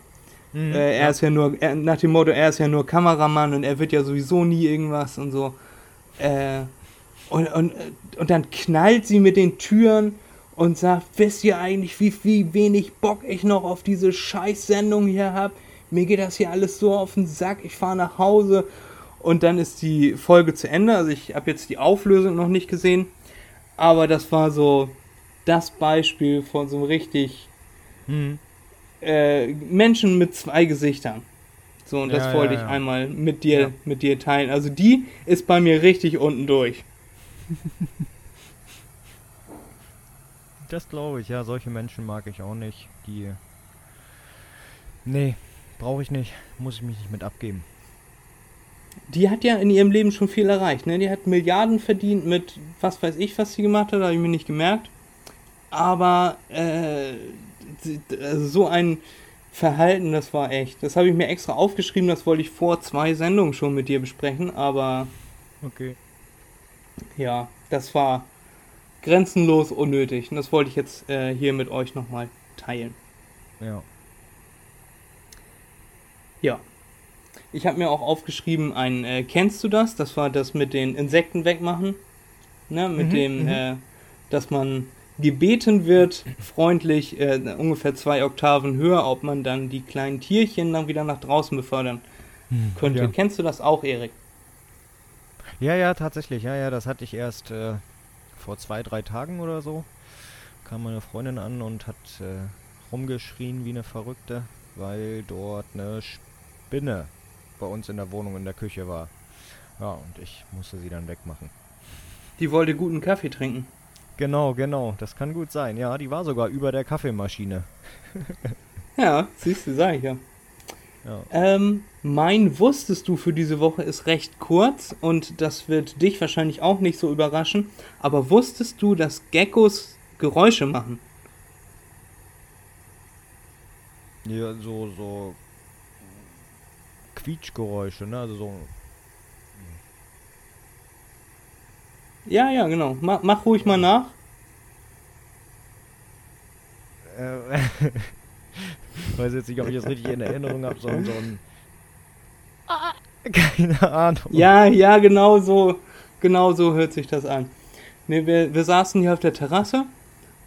Mhm, äh, er ja. ist ja nur, er, nach dem Motto, er ist ja nur Kameramann und er wird ja sowieso nie irgendwas und so. Äh, und, und, und dann knallt sie mit den Türen und sagt, wisst ihr eigentlich, wie, wie wenig Bock ich noch auf diese Scheißsendung hier habe? Mir geht das hier alles so auf den Sack, ich fahre nach Hause und dann ist die Folge zu Ende. Also ich habe jetzt die Auflösung noch nicht gesehen, aber das war so das Beispiel von so einem richtig hm. Äh, Menschen mit zwei Gesichtern. So, und das ja, wollte ja, ja. ich einmal mit dir, mit dir teilen. Also die ist bei mir richtig unten durch. [laughs] Das glaube ich, ja. Solche Menschen mag ich auch nicht. Die. Nee, brauche ich nicht. Muss ich mich nicht mit abgeben. Die hat ja in ihrem Leben schon viel erreicht, ne? Die hat Milliarden verdient mit was weiß ich, was sie gemacht hat, habe ich mir nicht gemerkt. Aber äh, also so ein Verhalten, das war echt. Das habe ich mir extra aufgeschrieben, das wollte ich vor zwei Sendungen schon mit dir besprechen, aber. Okay. Ja, das war grenzenlos unnötig. Und das wollte ich jetzt äh, hier mit euch nochmal teilen. Ja. Ja. Ich habe mir auch aufgeschrieben, ein äh, Kennst du das? Das war das mit den Insekten wegmachen. Ne, mit mhm, dem, mhm. äh, dass man gebeten wird, freundlich äh, ungefähr zwei Oktaven höher, ob man dann die kleinen Tierchen dann wieder nach draußen befördern hm, könnte. Ja. Kennst du das auch, Erik? Ja, ja, tatsächlich. Ja, ja, das hatte ich erst äh, vor zwei, drei Tagen oder so. Kam meine Freundin an und hat äh, rumgeschrien wie eine Verrückte, weil dort eine Spinne bei uns in der Wohnung in der Küche war. Ja, und ich musste sie dann wegmachen. Die wollte guten Kaffee trinken. Genau, genau. Das kann gut sein. Ja, die war sogar über der Kaffeemaschine. [laughs] ja, siehst du, sag ich ja. ja. Ähm, mein Wusstest du für diese Woche ist recht kurz und das wird dich wahrscheinlich auch nicht so überraschen. Aber wusstest du, dass Geckos Geräusche machen? Ja, so, so Quietschgeräusche, ne? Also so. Ja, ja, genau. Mach, mach ruhig mal nach. Äh, ich [laughs] weiß jetzt nicht, ob ich das richtig in Erinnerung habe, sondern so ein. [laughs] Keine Ahnung. Ja, ja, genau so, genau so hört sich das an. Ne, wir, wir saßen hier auf der Terrasse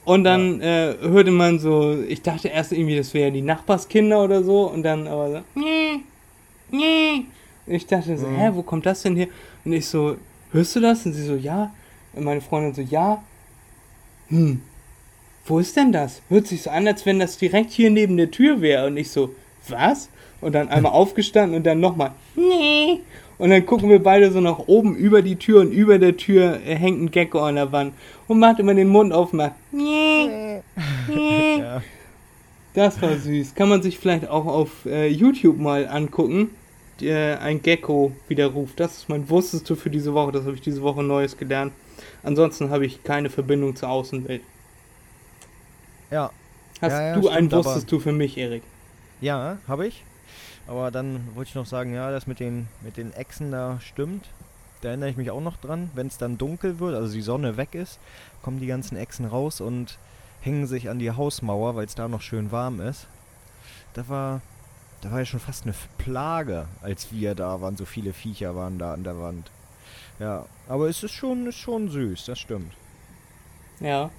und dann ja. äh, hörte man so, ich dachte erst irgendwie, das wären die Nachbarskinder oder so und dann aber so, nee, nee. Ich dachte so, mhm. hä, wo kommt das denn hier? Und ich so, hörst du das? Und sie so, ja. Und meine Freundin so, ja. Hm, wo ist denn das? Hört sich so an, als wenn das direkt hier neben der Tür wäre. Und ich so, was? Und dann einmal aufgestanden und dann nochmal, nee. Und dann gucken wir beide so nach oben über die Tür und über der Tür hängt ein Gecko an der Wand. Und macht immer den Mund auf, macht, nee. nee. [laughs] Ja. Das war süß. Kann man sich vielleicht auch auf äh, YouTube mal angucken. Äh, ein Gecko widerruft. Das ist mein Wusstest du für diese Woche. Das habe ich diese Woche Neues gelernt. Ansonsten habe ich keine Verbindung zur Außenwelt. Ja. Hast ja, ja, du einen wusstest du für mich, Erik? Ja, habe ich. Aber dann wollte ich noch sagen, ja, das mit den, mit den Echsen da stimmt. Da erinnere ich mich auch noch dran. Wenn es dann dunkel wird, also die Sonne weg ist, kommen die ganzen Echsen raus und hängen sich an die Hausmauer, weil es da noch schön warm ist. Da war, da war ja schon fast eine Plage, als wir da waren. So viele Viecher waren da an der Wand. Ja, aber es ist schon, ist schon süß, das stimmt. Ja.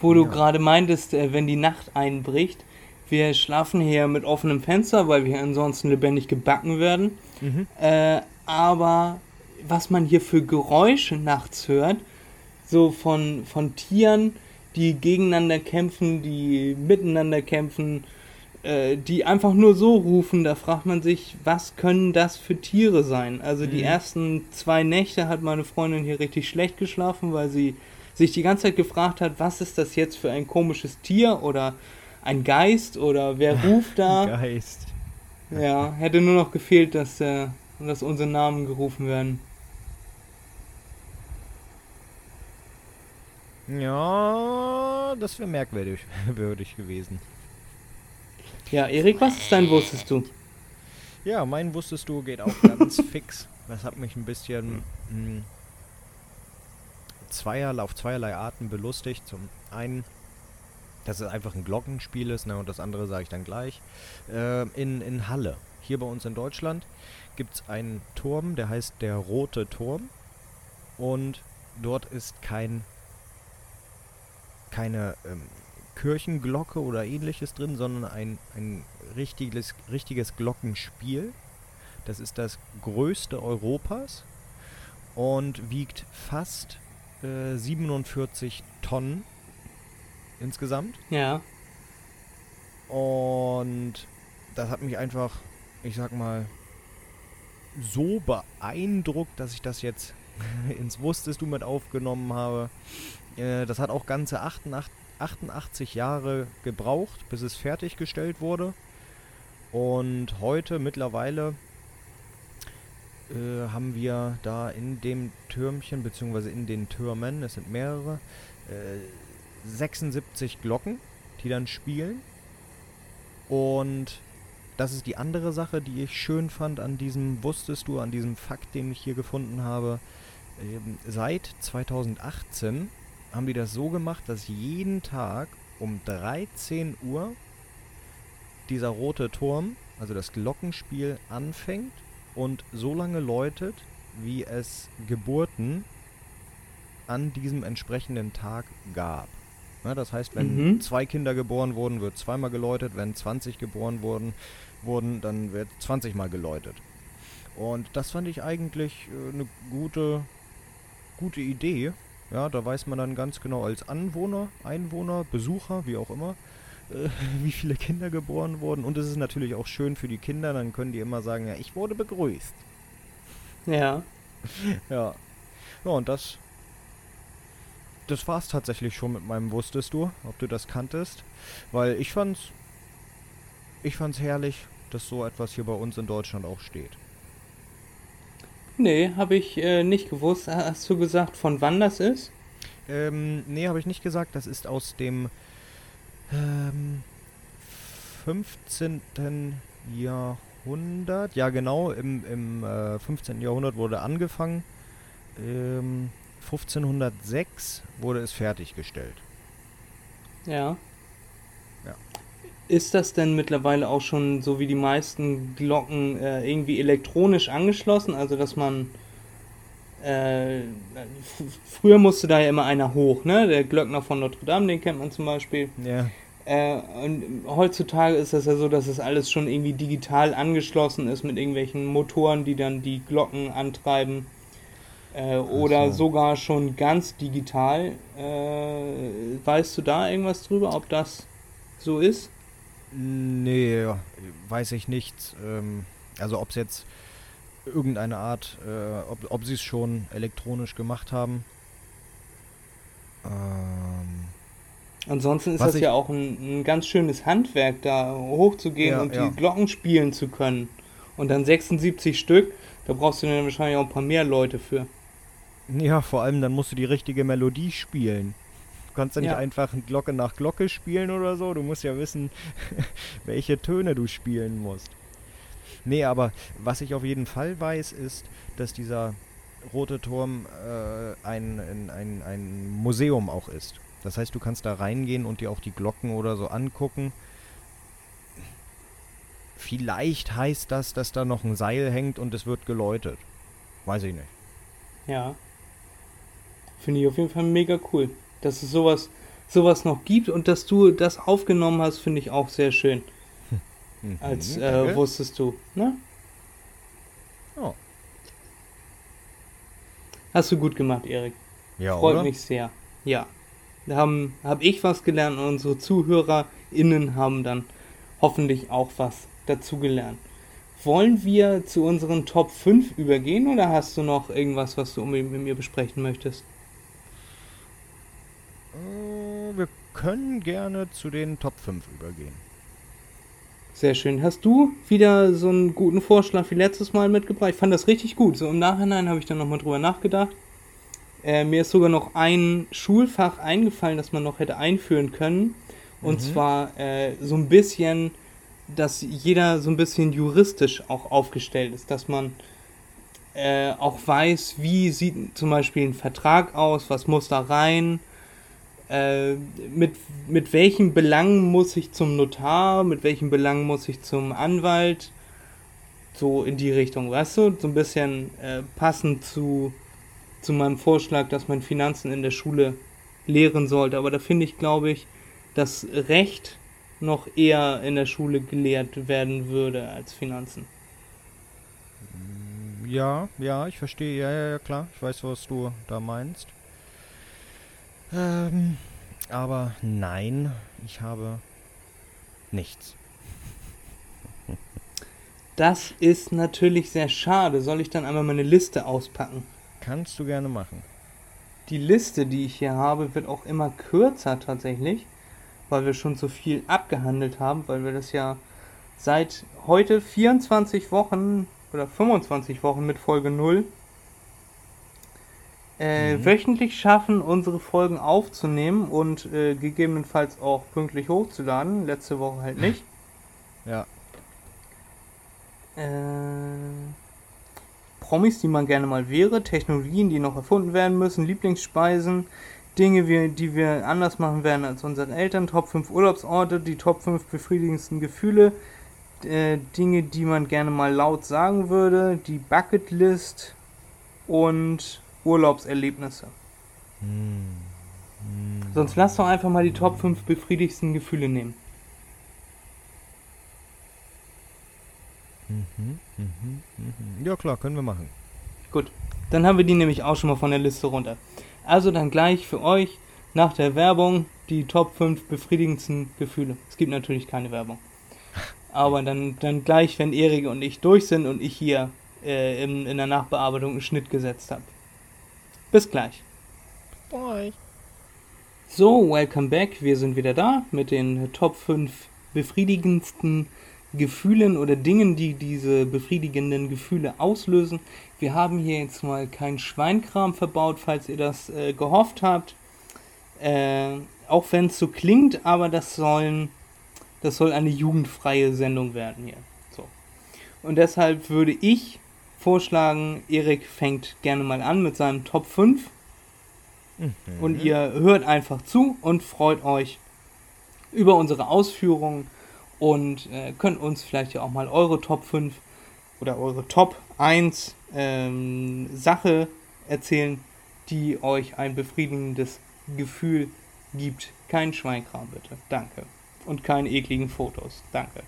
Wo ja. du gerade meintest, äh, wenn die Nacht einbricht, wir schlafen hier mit offenem Fenster, weil wir ansonsten lebendig gebacken werden. Mhm. Äh, aber was man hier für Geräusche nachts hört, so von, von Tieren, die gegeneinander kämpfen, die miteinander kämpfen, äh, die einfach nur so rufen, da fragt man sich, was können das für Tiere sein? Also mhm. die ersten zwei Nächte hat meine Freundin hier richtig schlecht geschlafen, weil sie sich die ganze Zeit gefragt hat, was ist das jetzt für ein komisches Tier oder ein Geist oder wer [laughs] ruft da? Geist. Ja, hätte nur noch gefehlt, dass, äh, dass unsere Namen gerufen werden. Ja, das wäre merkwürdig [laughs] würdig gewesen. Ja, Erik, was ist dein Wusstest du? Ja, mein wusstest du geht auch ganz [laughs] fix. Das hat mich ein bisschen mh, hm, zweierlei, auf zweierlei Arten belustigt. Zum einen, dass es einfach ein Glockenspiel ist, ne, und das andere sage ich dann gleich. Äh, in, in Halle, hier bei uns in Deutschland, gibt es einen Turm, der heißt der Rote Turm. Und dort ist kein keine ähm, Kirchenglocke oder ähnliches drin, sondern ein, ein richtiges, richtiges Glockenspiel. Das ist das größte Europas und wiegt fast äh, 47 Tonnen insgesamt. Ja. Und das hat mich einfach, ich sag mal, so beeindruckt, dass ich das jetzt [laughs] ins Wusstest du mit aufgenommen habe. Äh, das hat auch ganze 88, 88 Jahre gebraucht, bis es fertiggestellt wurde. Und heute mittlerweile äh, haben wir da in dem Türmchen, beziehungsweise in den Türmen, es sind mehrere, äh, 76 Glocken, die dann spielen. Und das ist die andere Sache, die ich schön fand an diesem, wusstest du, an diesem Fakt, den ich hier gefunden habe. Ähm, seit 2018 haben die das so gemacht, dass jeden Tag um 13 Uhr dieser rote Turm, also das Glockenspiel, anfängt und so lange läutet, wie es Geburten an diesem entsprechenden Tag gab. Ja, das heißt, wenn mhm. zwei Kinder geboren wurden, wird zweimal geläutet. Wenn 20 geboren wurden, wurden dann wird 20 Mal geläutet. Und das fand ich eigentlich äh, eine gute, gute Idee, ja, da weiß man dann ganz genau als Anwohner, Einwohner, Besucher, wie auch immer, äh, [laughs] wie viele Kinder geboren wurden. Und es ist natürlich auch schön für die Kinder, dann können die immer sagen, ja, ich wurde begrüßt. Ja. [laughs] ja. Ja, und das das war's tatsächlich schon mit meinem Wusstest du, ob du das kanntest, weil ich fand's ich fand's herrlich, dass so etwas hier bei uns in Deutschland auch steht. Nee, habe ich äh, nicht gewusst. Hast du gesagt, von wann das ist? Ähm, nee, habe ich nicht gesagt. Das ist aus dem ähm, 15. Jahrhundert. Ja, genau, im, im äh, 15. Jahrhundert wurde angefangen. Ähm, 1506 wurde es fertiggestellt. Ja. Ist das denn mittlerweile auch schon so wie die meisten Glocken äh, irgendwie elektronisch angeschlossen? Also dass man äh, früher musste da ja immer einer hoch, ne? Der Glöckner von Notre Dame, den kennt man zum Beispiel. Ja. Äh, und heutzutage ist das ja so, dass es alles schon irgendwie digital angeschlossen ist mit irgendwelchen Motoren, die dann die Glocken antreiben. Äh, oder so. sogar schon ganz digital. Äh, weißt du da irgendwas drüber, ob das so ist? Nee, weiß ich nicht. Ähm, also ob es jetzt irgendeine Art, äh, ob, ob sie es schon elektronisch gemacht haben. Ähm, Ansonsten ist das ja auch ein, ein, ganz schönes Handwerk, da hochzugehen ja, und die ja. Glocken spielen zu können. Und dann 76 Stück, da brauchst du dann wahrscheinlich auch ein paar mehr Leute für. Ja, vor allem dann musst du die richtige Melodie spielen kannst ja nicht einfach Glocke nach Glocke spielen oder so. Du musst ja wissen, [laughs] welche Töne du spielen musst. Nee, aber was ich auf jeden Fall weiß, ist, dass dieser Rote Turm äh, ein, ein, ein Museum auch ist. Das heißt, du kannst da reingehen und dir auch die Glocken oder so angucken. Vielleicht heißt das, dass da noch ein Seil hängt und es wird geläutet. Weiß ich nicht. Ja. Finde ich auf jeden Fall mega cool dass es sowas, sowas noch gibt und dass du das aufgenommen hast, finde ich auch sehr schön. Mhm, Als äh, wusstest du, ne? Oh. Hast du gut gemacht, Erik. Ja, Freut oder? mich sehr. Ja. Da haben hab ich was gelernt und unsere ZuhörerInnen haben dann hoffentlich auch was dazugelernt. Wollen wir zu unseren Top 5 übergehen oder hast du noch irgendwas, was du unbedingt mit mir besprechen möchtest? Äh, wir können gerne zu den Top 5 übergehen. Sehr schön. Hast du wieder so einen guten Vorschlag wie letztes Mal mitgebracht? Ich fand das richtig gut. So im Nachhinein habe ich dann nochmal drüber nachgedacht. Äh, mir ist sogar noch ein Schulfach eingefallen, das man noch hätte einführen können. Und mhm. zwar äh, so ein bisschen dass jeder so ein bisschen juristisch auch aufgestellt ist, dass man äh, auch weiß, wie sieht zum Beispiel ein Vertrag aus, was muss da rein, äh, mit, mit welchen Belangen muss ich zum Notar, mit welchen Belangen muss ich zum Anwalt, so in die Richtung, weißt du, so ein bisschen äh, passend zu, zu meinem Vorschlag, dass man Finanzen in der Schule lehren sollte. Aber da finde ich, glaube ich, dass Recht noch eher in der Schule gelehrt werden würde als Finanzen. Ja, ja, ich verstehe. Ja, ja, ja, klar. Ich weiß, was du da meinst. Ähm, aber nein, ich habe nichts. Das ist natürlich sehr schade. Soll ich dann einmal meine Liste auspacken? Kannst du gerne machen. Die Liste, die ich hier habe, wird auch immer kürzer tatsächlich, weil wir schon so viel abgehandelt haben, weil wir das ja seit heute 24 Wochen oder 25 Wochen mit Folge 0 äh, mhm. wöchentlich schaffen, unsere Folgen aufzunehmen und äh, gegebenenfalls auch pünktlich hochzuladen. Letzte Woche halt nicht. [laughs] Ja. Äh, Promis, die man gerne mal wäre, Technologien, die noch erfunden werden müssen, Lieblingsspeisen, Dinge, die wir anders machen werden als unsere Eltern, Top 5 Urlaubsorte, die Top 5 befriedigendsten Gefühle, äh, Dinge, die man gerne mal laut sagen würde, die Bucketlist und Urlaubserlebnisse. Hm. Hm. Sonst lass doch einfach mal die Top 5 befriedigsten Gefühle nehmen. Mhm, mhm, mhm. Ja klar, können wir machen. Gut, dann haben wir die nämlich auch schon mal von der Liste runter. Also dann gleich für euch nach der Werbung die Top 5 befriedigendsten Gefühle. Es gibt natürlich keine Werbung. [laughs] Aber dann, dann gleich, wenn Erik und ich durch sind und ich hier äh, in, in der Nachbearbeitung einen Schnitt gesetzt habe. Bis gleich. Bye. So, welcome back. Wir sind wieder da mit den Top 5 befriedigendsten Gefühlen oder Dingen, die diese befriedigenden Gefühle auslösen. Wir haben hier jetzt mal keinen Schweinkram verbaut, falls ihr das äh, gehofft habt. Äh, auch wenn es so klingt, aber das sollen, das soll eine jugendfreie Sendung werden hier. So. Und deshalb würde ich vorschlagen, Erik fängt gerne mal an mit seinem Top 5. Mhm. Und ihr hört einfach zu und freut euch über unsere Ausführungen und äh, könnt uns vielleicht ja auch mal eure Top 5 oder eure Top 1 ähm, Sache erzählen, die euch ein befriedigendes Gefühl gibt. Kein Schweinkram bitte. Danke. Und keine ekligen Fotos. Danke.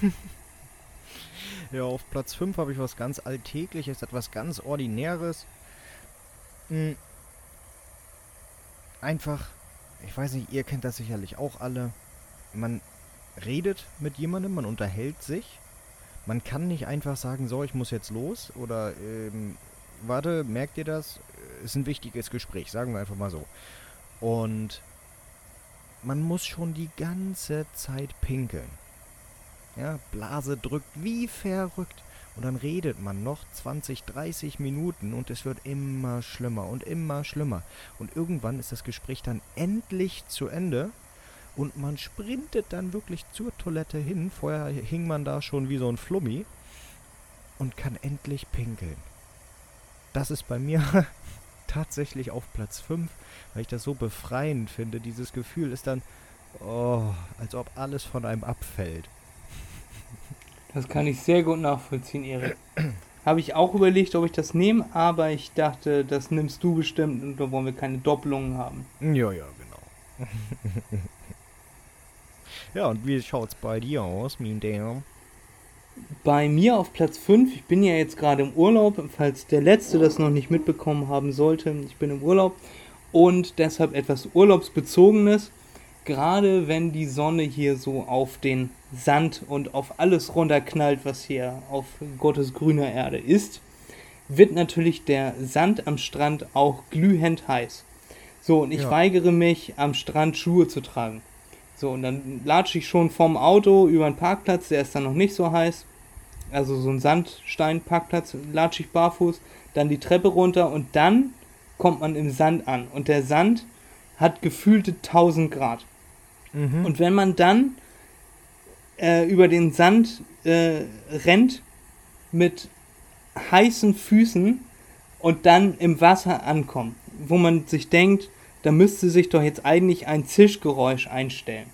[laughs] ja, auf Platz 5 habe ich was ganz Alltägliches, etwas ganz Ordinäres. Hm. Einfach, ich weiß nicht, ihr kennt das sicherlich auch alle. Man redet mit jemandem, man unterhält sich. Man kann nicht einfach sagen, so, ich muss jetzt los oder ähm, warte, merkt ihr das? Ist ein wichtiges Gespräch, sagen wir einfach mal so. Und man muss schon die ganze Zeit pinkeln. Ja, Blase drückt wie verrückt. Und dann redet man noch 20, 30 Minuten und es wird immer schlimmer und immer schlimmer. Und irgendwann ist das Gespräch dann endlich zu Ende und man sprintet dann wirklich zur Toilette hin. Vorher hing man da schon wie so ein Flummi und kann endlich pinkeln. Das ist bei mir [laughs] tatsächlich auf Platz 5, weil ich das so befreiend finde. Dieses Gefühl ist dann, oh, als ob alles von einem abfällt. Das kann ich sehr gut nachvollziehen, Erik. Habe ich auch überlegt, ob ich das nehme, aber ich dachte, das nimmst du bestimmt und da wollen wir keine Doppelungen haben. Ja, ja, genau. [laughs] ja, und wie schaut's bei dir aus, Mean Damn? Bei mir auf Platz 5, ich bin ja jetzt gerade im Urlaub, falls der Letzte das noch nicht mitbekommen haben sollte, ich bin im Urlaub und deshalb etwas Urlaubsbezogenes gerade wenn die Sonne hier so auf den Sand und auf alles runterknallt, was hier auf Gottes grüner Erde ist, wird natürlich der Sand am Strand auch glühend heiß. So, und ich ja. weigere mich, am Strand Schuhe zu tragen. So, und dann latsche ich schon vom Auto über einen Parkplatz, der ist dann noch nicht so heiß. Also so ein Sandsteinparkplatz, latsche ich barfuß, dann die Treppe runter und dann kommt man im Sand an. Und der Sand hat gefühlte 1000 Grad. Mhm. Und wenn man dann äh, über den Sand äh, rennt mit heißen Füßen und dann im Wasser ankommt, wo man sich denkt, da müsste sich doch jetzt eigentlich ein Zischgeräusch einstellen.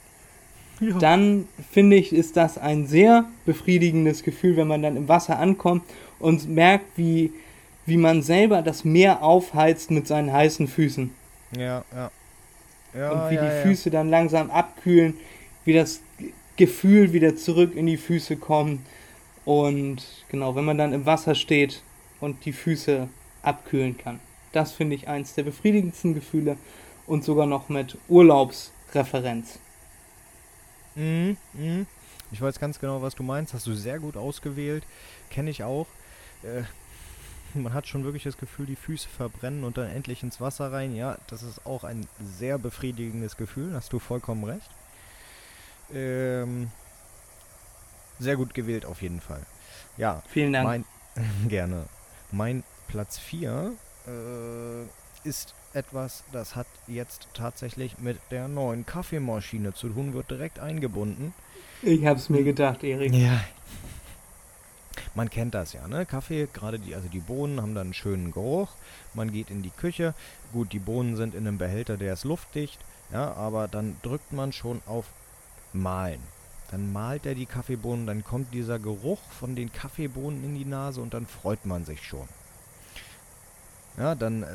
Ja. Dann finde ich, ist das ein sehr befriedigendes Gefühl, wenn man dann im Wasser ankommt und merkt, wie, wie man selber das Meer aufheizt mit seinen heißen Füßen. Ja, ja. ja und wie ja, die. Füße dann langsam abkühlen, wie das Gefühl wieder zurück in die Füße kommt. Und genau, wenn man dann im Wasser steht und die Füße abkühlen kann. Das finde ich eins der befriedigendsten Gefühle und sogar noch mit Urlaubsreferenz. Mhm, mhm. Ich weiß ganz genau, was du meinst. Hast du sehr gut ausgewählt. Kenne ich auch. Äh, man hat schon wirklich das Gefühl, die Füße verbrennen und dann endlich ins Wasser rein. Ja, das ist auch ein sehr befriedigendes Gefühl. Hast du vollkommen recht. Ähm, sehr gut gewählt auf jeden Fall. Ja. Vielen Dank. Mein, [laughs] gerne. Mein Platz 4 äh, ist etwas, das hat jetzt tatsächlich mit der neuen Kaffeemaschine zu tun, wird direkt eingebunden. Ich hab's mir gedacht, Erik. Ja. Man kennt das ja, ne? Kaffee, gerade die, also die Bohnen haben dann einen schönen Geruch. Man geht in die Küche. Gut, die Bohnen sind in einem Behälter, der ist luftdicht, ja, aber dann drückt man schon auf Malen. Dann malt er die Kaffeebohnen, dann kommt dieser Geruch von den Kaffeebohnen in die Nase und dann freut man sich schon. Ja, dann äh,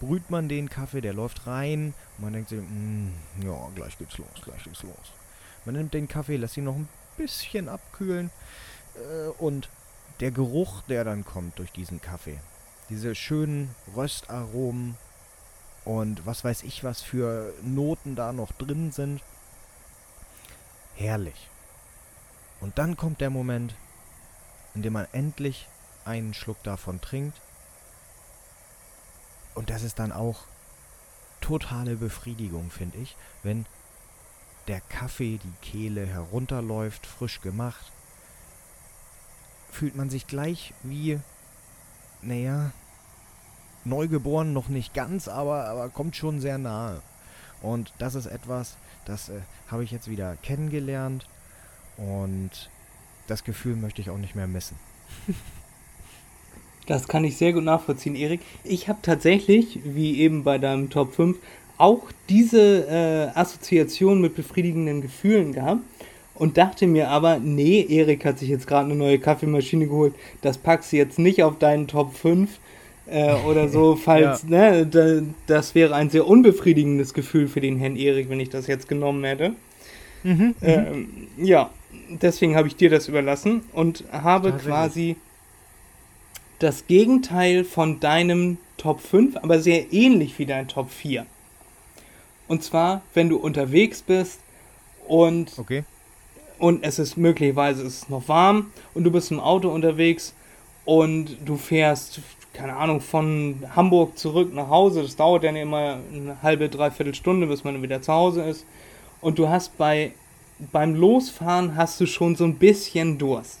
brüht man den Kaffee, der läuft rein und man denkt sich, mm, ja, gleich geht's los, gleich geht's los. Man nimmt den Kaffee, lässt ihn noch ein bisschen abkühlen äh, und der Geruch, der dann kommt durch diesen Kaffee, diese schönen Röstaromen und was weiß ich, was für Noten da noch drin sind. Herrlich. Und dann kommt der Moment, in dem man endlich einen Schluck davon trinkt. Und das ist dann auch totale Befriedigung, finde ich, wenn der Kaffee die Kehle herunterläuft, frisch gemacht. Fühlt man sich gleich wie, naja, neugeboren noch nicht ganz, aber, aber kommt schon sehr nahe. Und das ist etwas, das äh, habe ich jetzt wieder kennengelernt und das Gefühl möchte ich auch nicht mehr missen. Das kann ich sehr gut nachvollziehen, Erik. Ich habe tatsächlich, wie eben bei deinem Top 5, auch diese äh, Assoziation mit befriedigenden Gefühlen gehabt und dachte mir aber, nee, Erik hat sich jetzt gerade eine neue Kaffeemaschine geholt, das packst du jetzt nicht auf deinen Top 5 äh, oder so, [laughs] falls, ja. ne, da, das wäre ein sehr unbefriedigendes Gefühl für den Herrn Erik, wenn ich das jetzt genommen hätte. Mhm, ähm, ja, deswegen habe ich dir das überlassen und habe quasi das Gegenteil von deinem Top 5, aber sehr ähnlich wie dein Top 4. Und zwar, wenn du unterwegs bist und, okay. und es ist möglicherweise es ist noch warm und du bist im Auto unterwegs und du fährst, keine Ahnung, von Hamburg zurück nach Hause. Das dauert dann immer eine halbe, dreiviertel Stunde, bis man wieder zu Hause ist. Und du hast bei beim Losfahren hast du schon so ein bisschen Durst.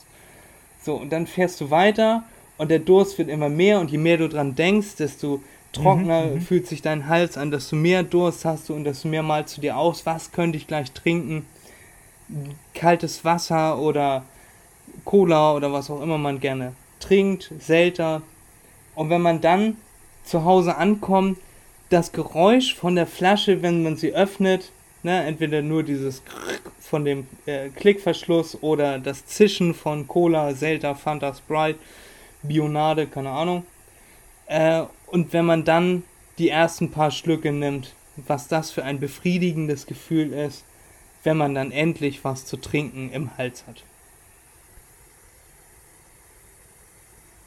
So, und dann fährst du weiter und der Durst wird immer mehr und je mehr du dran denkst, desto trockener mhm, mhm, fühlt sich dein Hals an, desto mehr Durst hast du und desto mehr malst du dir aus, was könnte ich gleich trinken? Kaltes Wasser oder Cola oder was auch immer man gerne trinkt, Selter. Und wenn man dann zu Hause ankommt, das Geräusch von der Flasche, wenn man sie öffnet, ne, entweder nur dieses von dem äh, Klickverschluss oder das Zischen von Cola, Zelda, Fanta, Sprite, Bionade, keine Ahnung. Äh, und wenn man dann die ersten paar Schlücke nimmt, was das für ein befriedigendes Gefühl ist, wenn man dann endlich was zu trinken im Hals hat.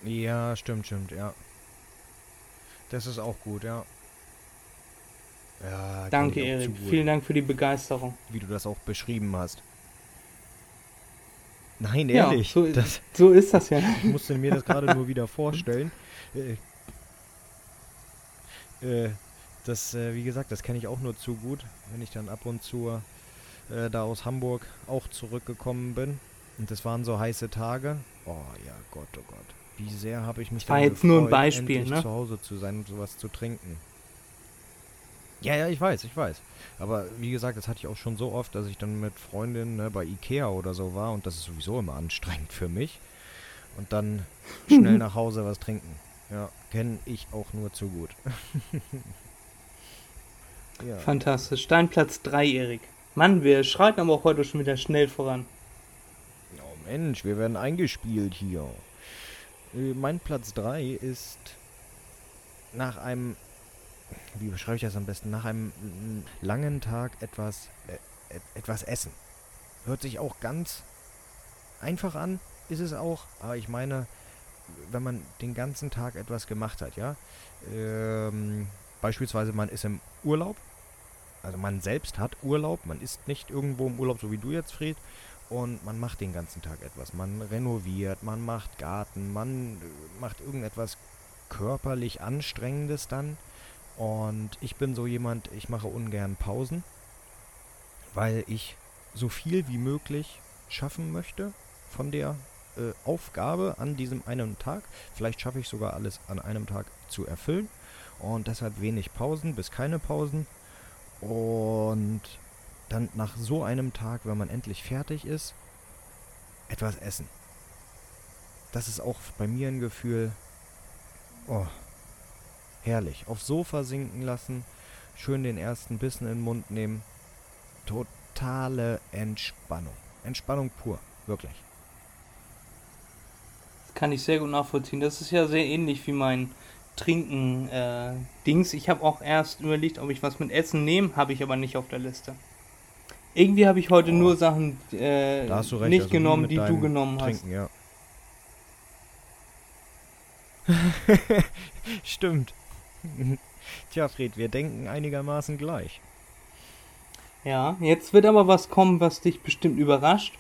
Ja, stimmt, stimmt, ja. Das ist auch gut, ja. Ja, Danke, Erik. Vielen Dank für die Begeisterung. Wie du das auch beschrieben hast. Nein, ehrlich. Ja, so, das, so ist das ja. [laughs] Ich musste mir das gerade nur wieder vorstellen. [laughs] Äh, äh, das, äh, wie gesagt, das kenne ich auch nur zu gut, wenn ich dann ab und zu äh, da aus Hamburg auch zurückgekommen bin. Und das waren so heiße Tage. Oh ja, Gott, oh Gott. Wie sehr habe ich mich war jetzt gefreut, nur ein Beispiel, ne? zu Hause zu sein und sowas zu trinken. Ja, ja, ich weiß, ich weiß. Aber wie gesagt, das hatte ich auch schon so oft, dass ich dann mit Freundinnen ne, bei Ikea oder so war und das ist sowieso immer anstrengend für mich. Und dann [laughs] schnell nach Hause was trinken. Ja, kenne ich auch nur zu gut. [laughs] ja. Fantastisch. Steinplatz 3, Erik. Mann, wir schreiten aber auch heute schon wieder schnell voran. Oh Mensch, wir werden eingespielt hier. Äh, mein Platz 3 ist nach einem wie beschreibe ich das am besten, nach einem langen Tag etwas, äh, etwas essen. Hört sich auch ganz einfach an, ist es auch, aber ich meine, wenn man den ganzen Tag etwas gemacht hat, ja, ähm, beispielsweise man ist im Urlaub, also man selbst hat Urlaub, man ist nicht irgendwo im Urlaub, so wie du jetzt, Fred, und man macht den ganzen Tag etwas. Man renoviert, man macht Garten, man äh, macht irgendetwas körperlich Anstrengendes dann und ich bin so jemand, ich mache ungern Pausen, weil ich so viel wie möglich schaffen möchte von der äh, Aufgabe an diesem einen Tag. Vielleicht schaffe ich sogar alles an einem Tag zu erfüllen. Und deshalb wenig Pausen bis keine Pausen. Und dann nach so einem Tag, wenn man endlich fertig ist, etwas essen. Das ist auch bei mir ein Gefühl, oh, Herrlich. Aufs Sofa sinken lassen, schön den ersten Bissen in den Mund nehmen. Totale Entspannung. Entspannung pur, wirklich. Das kann ich sehr gut nachvollziehen. Das ist ja sehr ähnlich wie mein Trinken äh. Ich habe auch erst überlegt, ob ich was mit Essen nehme, habe ich aber nicht auf der Liste. Irgendwie habe ich heute oh. nur Sachen äh, nicht also genommen, die du genommen Trinken, hast. Ja. [laughs] Stimmt. Tja, Fred, wir denken einigermaßen gleich. Ja, jetzt wird aber was kommen, was dich bestimmt überrascht.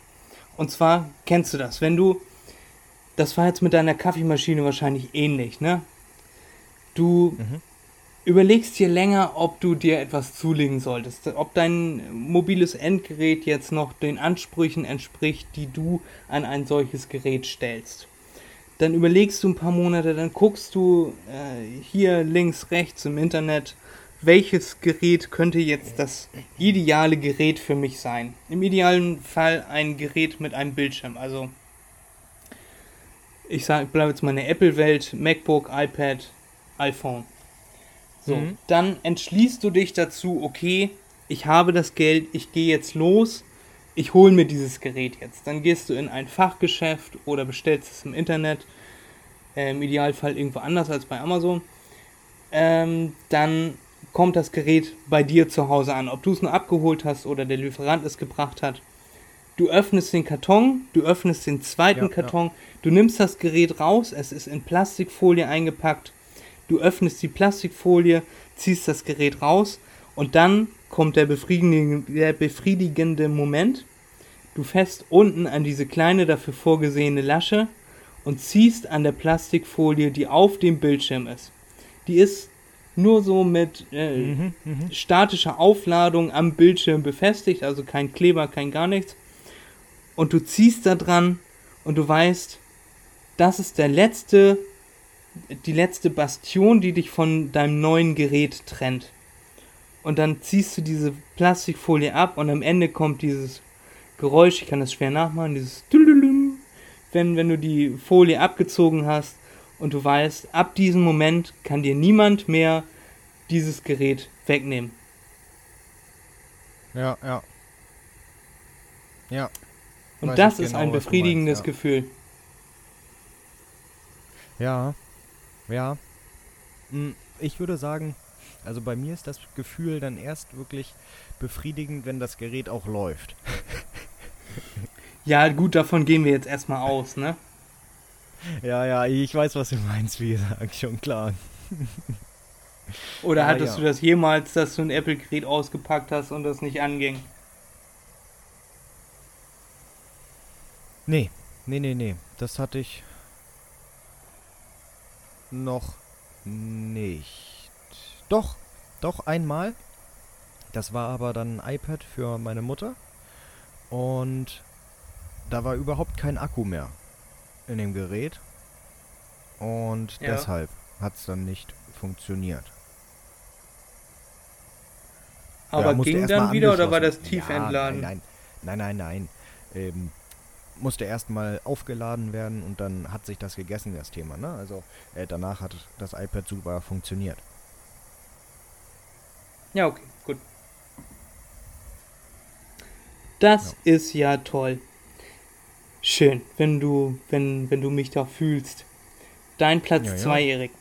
Und zwar kennst du das, wenn du. Das war jetzt mit deiner Kaffeemaschine wahrscheinlich ähnlich, ne? Du mhm. Überlegst dir länger, ob du dir etwas zulegen solltest, ob dein mobiles Endgerät jetzt noch den Ansprüchen entspricht, die du an ein solches Gerät stellst dann überlegst du ein paar Monate, dann guckst du äh, hier links, rechts im Internet, welches Gerät könnte jetzt das ideale Gerät für mich sein. Im idealen Fall ein Gerät mit einem Bildschirm. Also ich bleibe jetzt mal in der Apple-Welt, MacBook, iPad, iPhone. So, mhm. dann entschließt du dich dazu, okay, ich habe das Geld, ich gehe jetzt los, ich hole mir dieses Gerät jetzt. Dann gehst du in ein Fachgeschäft oder bestellst es im Internet, äh, im Idealfall irgendwo anders als bei Amazon. Ähm, dann kommt das Gerät bei dir zu Hause an. Ob du es nur abgeholt hast oder der Lieferant es gebracht hat. Du öffnest den Karton, du öffnest den zweiten ja, Karton, ja. du nimmst das Gerät raus, es ist in Plastikfolie eingepackt. Du öffnest die Plastikfolie, ziehst das Gerät raus und dann kommt der befriedigende, der befriedigende Moment. Du fährst unten an diese kleine dafür vorgesehene Lasche und ziehst an der Plastikfolie, die auf dem Bildschirm ist. Die ist nur so mit äh, mhm, mh. statischer Aufladung am Bildschirm befestigt, also kein Kleber, kein gar nichts. Und du ziehst da dran und du weißt, das ist der letzte, die letzte Bastion, die dich von deinem neuen Gerät trennt und dann ziehst du diese Plastikfolie ab und am Ende kommt dieses Geräusch, ich kann das schwer nachmachen, dieses wenn, wenn du die Folie abgezogen hast und du weißt, ab diesem Moment kann dir niemand mehr dieses Gerät wegnehmen. Ja, ja. Ja. Und das ist genau, ein befriedigendes meinst, ja. Gefühl. Ja. Ja. Hm, ich würde sagen, also bei mir ist das Gefühl dann erst wirklich befriedigend, wenn das Gerät auch läuft. [laughs] ja, gut, davon gehen wir jetzt erstmal aus, ne? Ja, ja, ich weiß, was du meinst, wie gesagt, schon klar. Oder hattest ja. du das jemals, dass du ein Apple-Gerät ausgepackt hast und das nicht anging? Nee, nee, nee, nee. Das hatte ich noch nicht. Doch, doch einmal. Das war aber dann ein iPad für meine Mutter. Und da war überhaupt kein Akku mehr in dem Gerät. Und ja. deshalb hat es dann nicht funktioniert. Aber musste ging dann wieder oder war das tief ja, entladen? Nein, nein, nein, nein. nein. Ähm, musste erstmal aufgeladen werden und dann hat sich das gegessen, das Thema. Ne? Also äh, danach hat das iPad super funktioniert. Ja, okay, gut. Das ist ja toll. Schön, wenn du, wenn, wenn du mich da fühlst. Dein Platz Ja, ja. 2, Erik.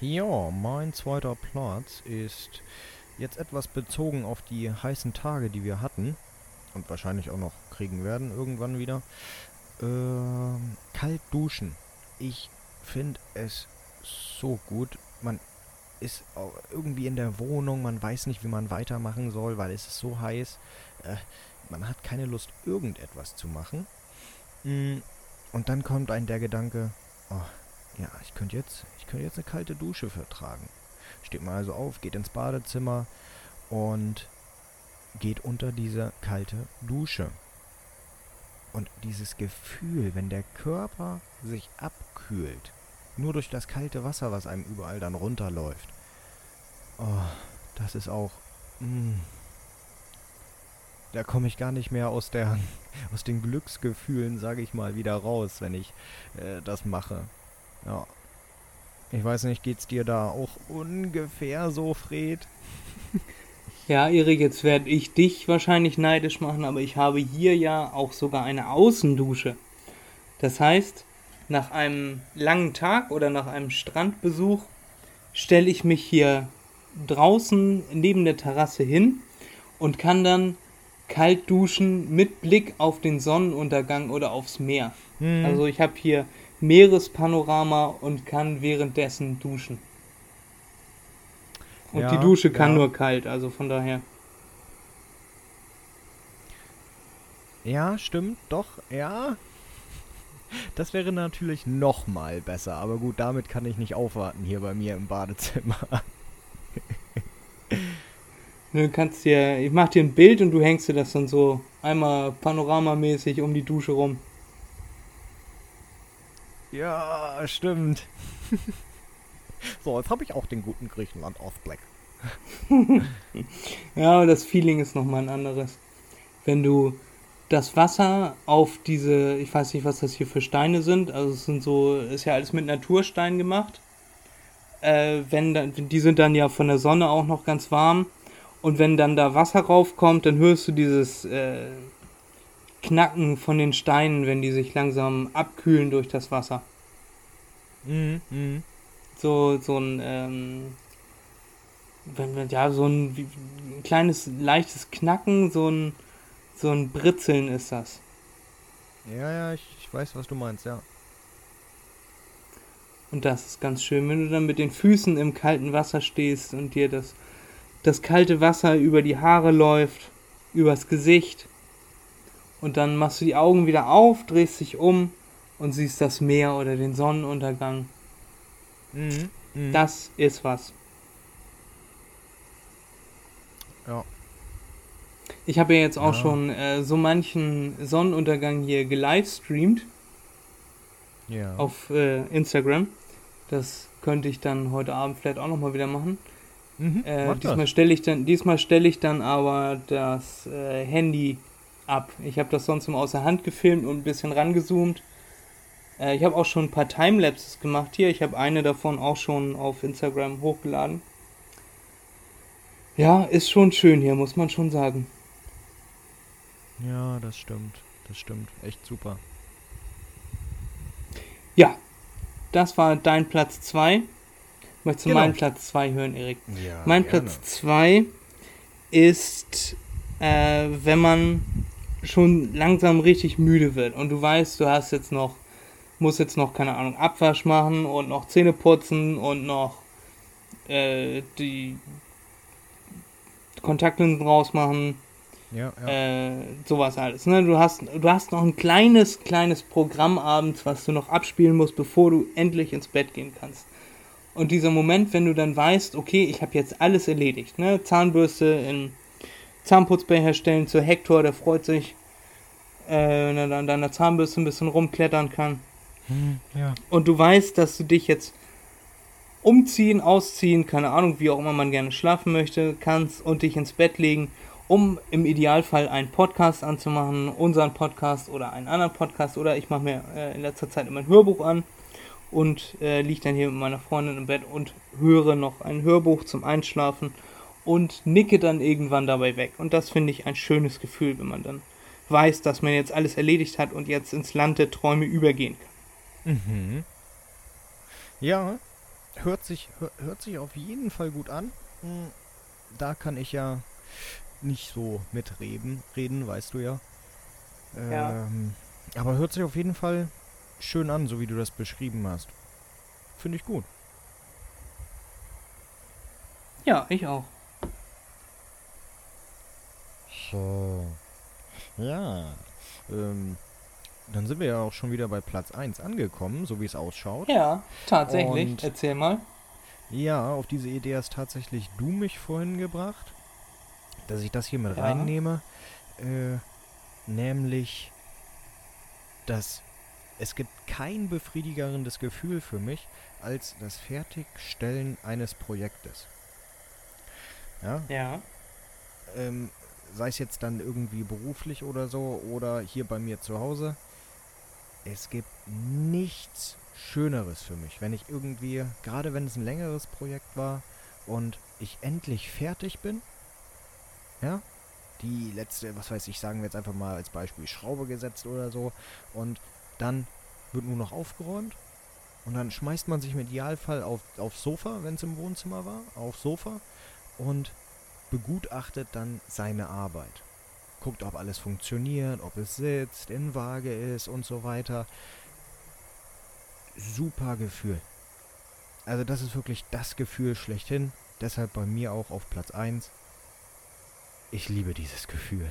Ja, mein zweiter Platz ist jetzt etwas bezogen auf die heißen Tage, die wir hatten und wahrscheinlich auch noch kriegen werden irgendwann wieder. Ähm, kalt duschen. Ich finde es so gut. Man ist irgendwie in der Wohnung, man weiß nicht, wie man weitermachen soll, weil es ist so heiß. Äh, man hat keine Lust, irgendetwas zu machen. Mm, Und dann kommt ein der Gedanke, oh, ja, ich könnte jetzt, ich könnte jetzt eine kalte Dusche vertragen. Steht man also auf, geht ins Badezimmer und geht unter diese kalte Dusche. Und dieses Gefühl, wenn der Körper sich abkühlt, nur durch das kalte Wasser, was einem überall dann runterläuft, oh, das ist auch, mm, da komme ich gar nicht mehr aus der, [laughs] aus den Glücksgefühlen, sage ich mal, wieder raus, wenn ich äh, das mache. Ja. Ich weiß nicht, geht's dir da auch ungefähr so, Fred? [laughs] Ja, Erik, jetzt werde ich dich wahrscheinlich neidisch machen, aber ich habe hier ja auch sogar eine Außendusche. Das heißt, nach einem langen Tag oder nach einem Strandbesuch stelle ich mich hier draußen neben der Terrasse hin und kann dann kalt duschen mit Blick auf den Sonnenuntergang oder aufs Meer. Hm. Also ich habe hier Meerespanorama und kann währenddessen duschen. Und Ja, die Dusche kann ja. nur kalt, also von daher. Ja, stimmt, doch, ja. Das wäre natürlich noch mal besser, aber gut, damit kann ich nicht aufwarten hier bei mir im Badezimmer. [laughs] Du kannst dir, ich mach dir ein Bild und du hängst dir das dann so einmal panoramamäßig um die Dusche rum. Ja, stimmt. [laughs] [laughs] so, jetzt habe ich auch den guten Griechenland-Ausblick. [laughs] Ja, aber das Feeling ist nochmal ein anderes. Wenn du das Wasser auf diese, ich weiß nicht, was das hier für Steine sind, also es sind so, ist ja alles mit Naturstein gemacht. Äh, wenn dann, die sind dann ja von der Sonne auch noch ganz warm. Und wenn dann da Wasser raufkommt, dann hörst du dieses äh, Knacken von den Steinen, wenn die sich langsam abkühlen durch das Wasser. Mhm, mhm. So, so ein, ähm, wenn wir, ja, so ein, wie, ein kleines, leichtes Knacken, so ein, so ein Britzeln ist das. Ja, ja, ich, ich weiß, was du meinst, ja. Und das ist ganz schön, wenn du dann mit den Füßen im kalten Wasser stehst und dir das, das kalte Wasser über die Haare läuft, übers Gesicht. Und dann machst du die Augen wieder auf, drehst dich um und siehst das Meer oder den Sonnenuntergang. Mhm, mhm. Das ist was. Ja. Ich habe ja jetzt auch Ja. schon äh, so manchen Sonnenuntergang hier gelivestreamt Ja. auf äh, Instagram. Das könnte ich dann heute Abend vielleicht auch nochmal wieder machen. Mhm, Äh, diesmal stelle ich dann, diesmal stelle ich dann aber das äh, Handy ab. Ich habe das sonst immer außer Hand gefilmt und ein bisschen rangezoomt. Äh, ich habe auch schon ein paar Timelapses gemacht hier. Ich habe eine davon auch schon auf Instagram hochgeladen. Ja, ist schon schön hier, muss man schon sagen. Ja, das stimmt. Das stimmt. Echt super. Ja, das war dein Platz 2. Möchtest du Genau. meinen Platz 2 hören, Erik? Ja, mein Platz 2 ist, äh, wenn man schon langsam richtig müde wird und du weißt, du hast jetzt noch, musst jetzt noch, keine Ahnung, Abwasch machen und noch Zähne putzen und noch äh, die Kontaktlinsen rausmachen, Ja, ja. äh, sowas alles. Ne? Du, hast, du hast noch ein kleines, kleines Programm abends, was du noch abspielen musst, bevor du endlich ins Bett gehen kannst. Und dieser Moment, wenn du dann weißt, okay, ich habe jetzt alles erledigt, ne? Zahnbürste in Zahnputzbecher stellen zu Hector, der freut sich, äh, wenn er dann an deiner Zahnbürste ein bisschen rumklettern kann. Ja. Und du weißt, dass du dich jetzt umziehen, ausziehen, keine Ahnung, wie auch immer man gerne schlafen möchte, kannst und dich ins Bett legen, um im Idealfall einen Podcast anzumachen, unseren Podcast oder einen anderen Podcast oder ich mache mir äh, in letzter Zeit immer ein Hörbuch an und äh, liege dann hier mit meiner Freundin im Bett und höre noch ein Hörbuch zum Einschlafen und nicke dann irgendwann dabei weg. Und das finde ich ein schönes Gefühl, wenn man dann weiß, dass man jetzt alles erledigt hat und jetzt ins Land der Träume übergehen kann. Mhm. Ja, hört sich, hör, hört sich auf jeden Fall gut an. Hm, da kann ich ja nicht so mitreden, reden, weißt du ja. Ja. Ähm, aber hört sich auf jeden Fall schön an, so wie du das beschrieben hast. Finde ich gut. Ja, ich auch. So. Ja. Ähm, dann sind wir ja auch schon wieder bei Platz 1 angekommen, so wie es ausschaut. Ja, tatsächlich. Und- Erzähl mal. Ja, auf diese Idee hast tatsächlich du mich vorhin gebracht, dass ich das hier mit Ja. reinnehme. Äh, nämlich, dass es gibt kein befriedigerendes Gefühl für mich als das Fertigstellen eines Projektes. Ja, Ja. ähm, sei es jetzt dann irgendwie beruflich oder so oder hier bei mir zu Hause. Es gibt nichts Schöneres für mich, wenn ich irgendwie, gerade wenn es ein längeres Projekt war und ich endlich fertig bin, ja, die letzte, was weiß ich, sagen wir jetzt einfach mal als Beispiel Schraube gesetzt oder so und dann wird nur noch aufgeräumt und dann schmeißt man sich im Idealfall auf, aufs Sofa, wenn es im Wohnzimmer war, aufs Sofa und begutachtet dann seine Arbeit. Guckt, ob alles funktioniert, ob es sitzt, in Waage ist und so weiter. Super Gefühl. Also das ist wirklich das Gefühl schlechthin. Deshalb bei mir auch auf Platz 1. Ich liebe dieses Gefühl.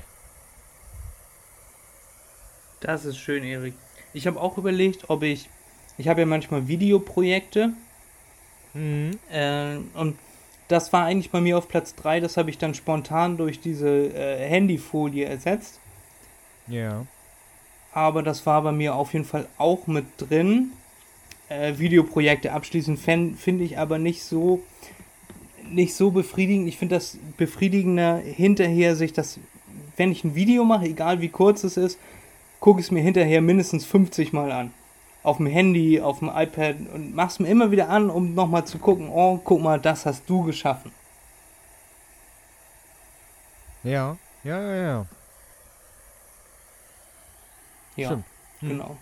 Das ist schön, Erik. Ich habe auch überlegt, ob ich. Ich habe ja manchmal Videoprojekte Mhm. äh, und das war eigentlich bei mir auf Platz 3. Das habe ich dann spontan durch diese äh, Handyfolie ersetzt. Ja. Aber das war bei mir auf jeden Fall auch mit drin. Äh, Videoprojekte abschließen fän- finde ich aber nicht so nicht so befriedigend. Ich finde das befriedigender hinterher sich das, wenn ich ein Video mache, egal wie kurz es ist, gucke ich es mir hinterher mindestens 50 Mal an. Auf dem Handy, auf dem iPad und mach's mir immer wieder an, um nochmal zu gucken, oh, guck mal, das hast du geschaffen. Ja. Ja, ja, ja. Ja. Stimmt. Hm. Genau.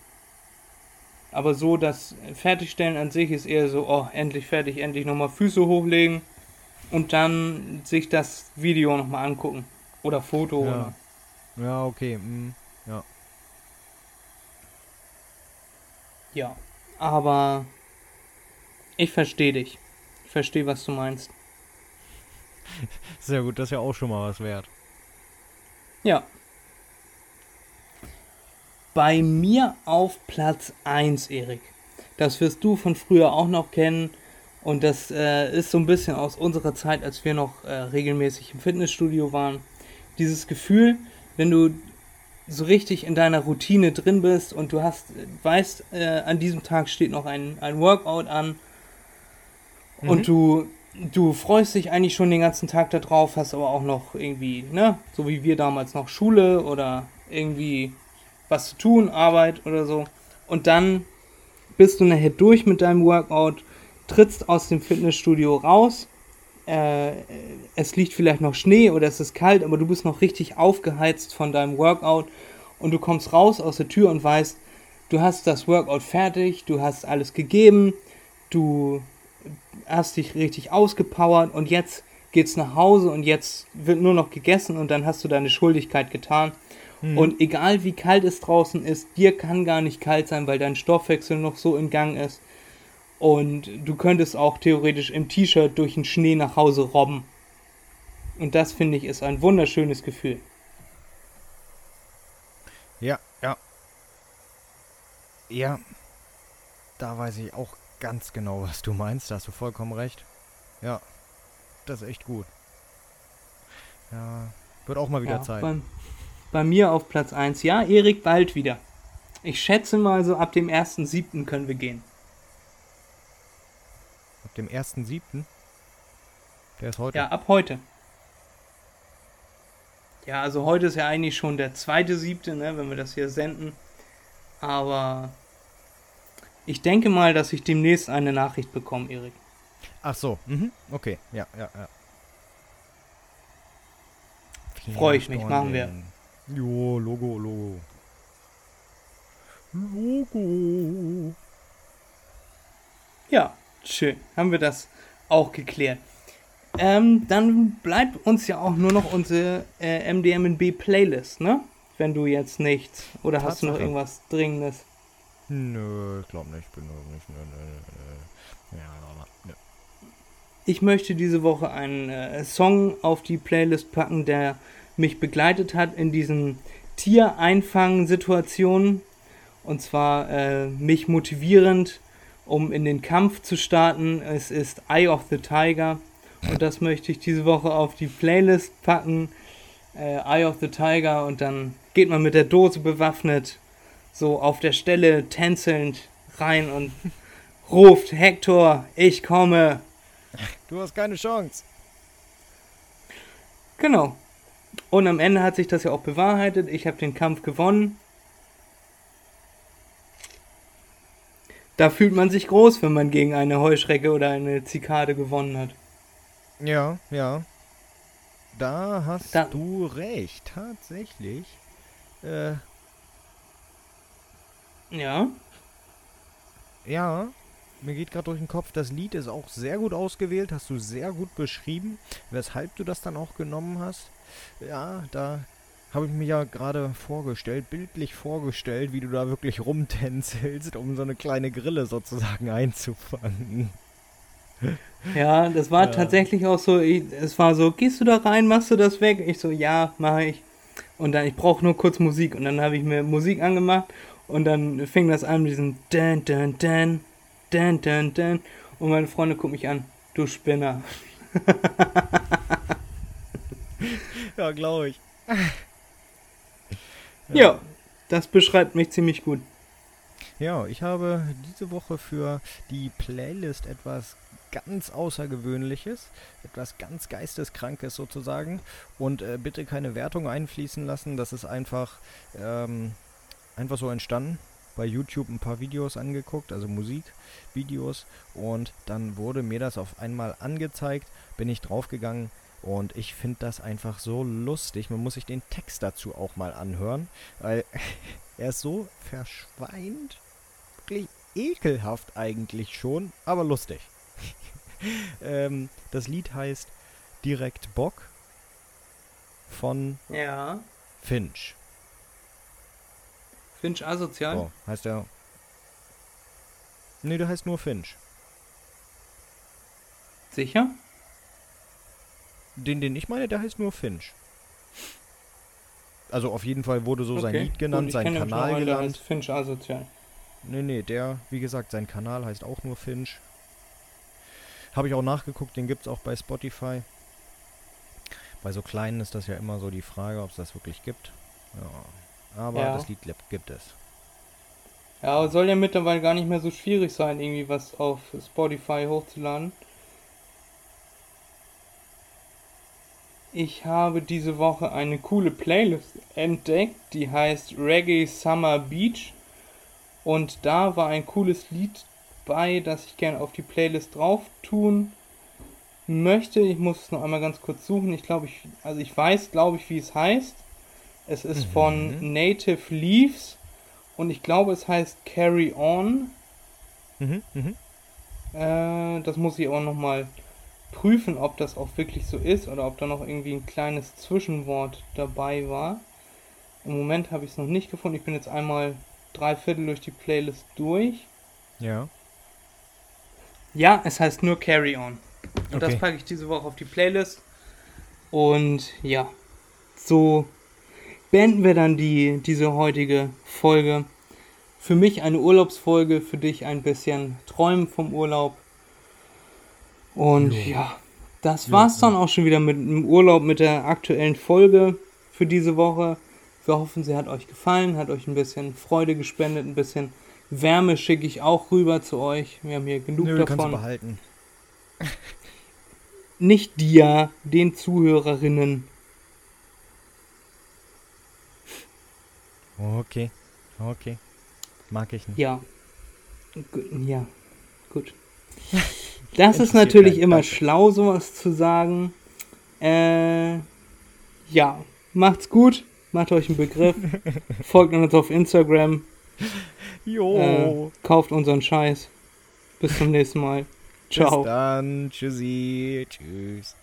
Aber so, das Fertigstellen an sich ist eher so, oh, endlich fertig, endlich nochmal Füße hochlegen und dann sich das Video nochmal angucken. Oder Foto. Ja. Oder. Ja, okay. mm, Ja. Ja. Aber ich verstehe dich. Ich verstehe, was du meinst. Sehr gut, das ist ja auch schon mal was wert. Ja. Bei mir auf Platz 1, Erik. Das wirst du von früher auch noch kennen. Und das äh, ist so ein bisschen aus unserer Zeit, als wir noch äh, regelmäßig im Fitnessstudio waren. Dieses Gefühl, wenn du so richtig in deiner Routine drin bist und du hast, weißt, äh, an diesem Tag steht noch ein, ein Workout an Mhm. und du, du freust dich eigentlich schon den ganzen Tag darauf, hast aber auch noch irgendwie, ne, so wie wir damals noch Schule oder irgendwie was zu tun, Arbeit oder so. Und dann bist du nachher durch mit deinem Workout, trittst aus dem Fitnessstudio raus. Äh, es liegt vielleicht noch Schnee oder es ist kalt, aber du bist noch richtig aufgeheizt von deinem Workout und du kommst raus aus der Tür und weißt, du hast das Workout fertig, du hast alles gegeben, du hast dich richtig ausgepowert und jetzt geht's nach Hause und jetzt wird nur noch gegessen und dann hast du deine Schuldigkeit getan. Und egal wie kalt es draußen ist, dir kann gar nicht kalt sein, weil dein Stoffwechsel noch so in Gang ist. Und du könntest auch theoretisch im T-Shirt durch den Schnee nach Hause robben. Und das finde ich ist ein wunderschönes Gefühl. Ja, ja. Ja, da weiß ich auch ganz genau, was du meinst. Da hast du vollkommen recht. Ja, das ist echt gut. Ja, wird auch mal wieder Ja, Zeit. Bei, bei mir auf Platz 1. Ja, Erik, bald wieder. Ich schätze mal so ab dem 1.7. können wir gehen. Ab Dem 1.7.? Der ist heute. Ja, ab heute. Ja, also heute ist ja eigentlich schon der zweite siebte, ne, wenn wir das hier senden. Aber ich denke mal, dass ich demnächst eine Nachricht bekomme, Erik. Ach so, mhm. okay, ja, ja, ja. Freue ich mich, machen wir. Jo, Logo, Logo. Logo. Ja, schön. Haben wir das auch geklärt. Ähm, dann bleibt uns ja auch nur noch unsere äh, MDMB Playlist, ne? Wenn du jetzt nichts. Oder hast du noch irgendwas Dringendes? Nö, ich glaube nicht. Bin noch nicht. Nö, nö, nö. Ja, nö. Ich möchte diese Woche einen äh, Song auf die Playlist packen, der mich begleitet hat in diesen Tiereinfang-Situationen. Und zwar äh, mich motivierend, um in den Kampf zu starten. Es ist Eye of the Tiger. Und das möchte ich diese Woche auf die Playlist packen. Äh, Eye of the Tiger. Und dann geht man mit der Dose bewaffnet so auf der Stelle tänzelnd rein und [laughs] ruft: Hector, ich komme. Du hast keine Chance. Genau. Und am Ende hat sich das ja auch bewahrheitet. Ich habe den Kampf gewonnen. Da fühlt man sich groß, wenn man gegen eine Heuschrecke oder eine Zikade gewonnen hat. Ja, ja. Da hast da, du recht, tatsächlich. Äh, ja. Ja, mir geht gerade durch den Kopf, das Lied ist auch sehr gut ausgewählt, hast du sehr gut beschrieben, weshalb du das dann auch genommen hast. Ja, da habe ich mir ja gerade vorgestellt, bildlich vorgestellt, wie du da wirklich rumtänzelst, um so eine kleine Grille sozusagen [laughs] einzufangen. Ja, das war ja. tatsächlich auch so, ich, es war so, gehst du da rein, machst du das weg? Ich so, ja, mache ich. Und dann, ich brauche nur kurz Musik. Und dann habe ich mir Musik angemacht und dann fing das an mit diesem Dan, Dan, Dan, Dan, Dan, Dan. Und meine Freunde gucken mich an. Du Spinner. [laughs] ja, glaube ich. Ja. ja, das beschreibt mich ziemlich gut. Ja, ich habe diese Woche für die Playlist etwas ganz Außergewöhnliches, etwas ganz Geisteskrankes sozusagen. Und äh, bitte keine Wertung einfließen lassen. Das ist einfach ähm, einfach so entstanden. Bei YouTube ein paar Videos angeguckt, also Musikvideos. Und dann wurde mir das auf einmal angezeigt, bin ich draufgegangen und ich finde das einfach so lustig. Man muss sich den Text dazu auch mal anhören, weil [laughs] er ist so verschweint. Wirklich ekelhaft eigentlich schon, aber lustig. [laughs] ähm, das Lied heißt Direkt Bock von ja. Finch. Finch asozial? Oh, heißt der. Nee, der heißt nur Finch. Sicher? Den, den ich meine, der heißt nur Finch. Also auf jeden Fall wurde so okay. sein Lied genannt, Gut, sein Kanal genannt. Der heißt Finch asozial. Nee, nee, der, wie gesagt, sein Kanal heißt auch nur Finch. Habe ich auch nachgeguckt, den gibt es auch bei Spotify. Bei so kleinen ist das ja immer so die Frage, ob es das wirklich gibt. Ja. Aber ja. das Lied gibt es. Ja, aber soll ja mittlerweile gar nicht mehr so schwierig sein, irgendwie was auf Spotify hochzuladen. Ich habe diese Woche eine coole Playlist entdeckt, die heißt Reggae Summer Beach. Und da war ein cooles Lied bei, das ich gerne auf die Playlist drauf tun möchte. Ich muss es noch einmal ganz kurz suchen. Ich glaube, ich, also ich weiß, glaube ich, wie es heißt. Es ist mhm. von Native Leaves und ich glaube, es heißt Carry On. Mhm, mhm. Äh, das muss ich auch nochmal prüfen, ob das auch wirklich so ist oder ob da noch irgendwie ein kleines Zwischenwort dabei war. Im Moment habe ich es noch nicht gefunden. Ich bin jetzt einmal drei Viertel durch die Playlist durch. Ja. Ja, es heißt nur Carry On. Und okay. das packe ich diese Woche auf die Playlist. Und ja, so beenden wir dann die, diese heutige Folge. Für mich eine Urlaubsfolge, für dich ein bisschen Träumen vom Urlaub. Und jo. ja, das war's dann auch schon wieder mit dem Urlaub, mit der aktuellen Folge für diese Woche. Wir hoffen, sie hat euch gefallen, hat euch ein bisschen Freude gespendet, ein bisschen Wärme schicke ich auch rüber zu euch. Wir haben hier genug Nö, davon. Kannst du behalten. Nicht dir, den Zuhörerinnen. Okay, okay. Mag ich nicht. Ja. Gu- Ja, gut. [laughs] Das ist natürlich immer schlau, sowas zu sagen. Äh, ja, macht's gut, macht euch einen Begriff, [laughs] folgt uns auf Instagram, Jo. äh, kauft unseren Scheiß. Bis zum nächsten Mal. Ciao. Bis dann. Tschüssi. Tschüss.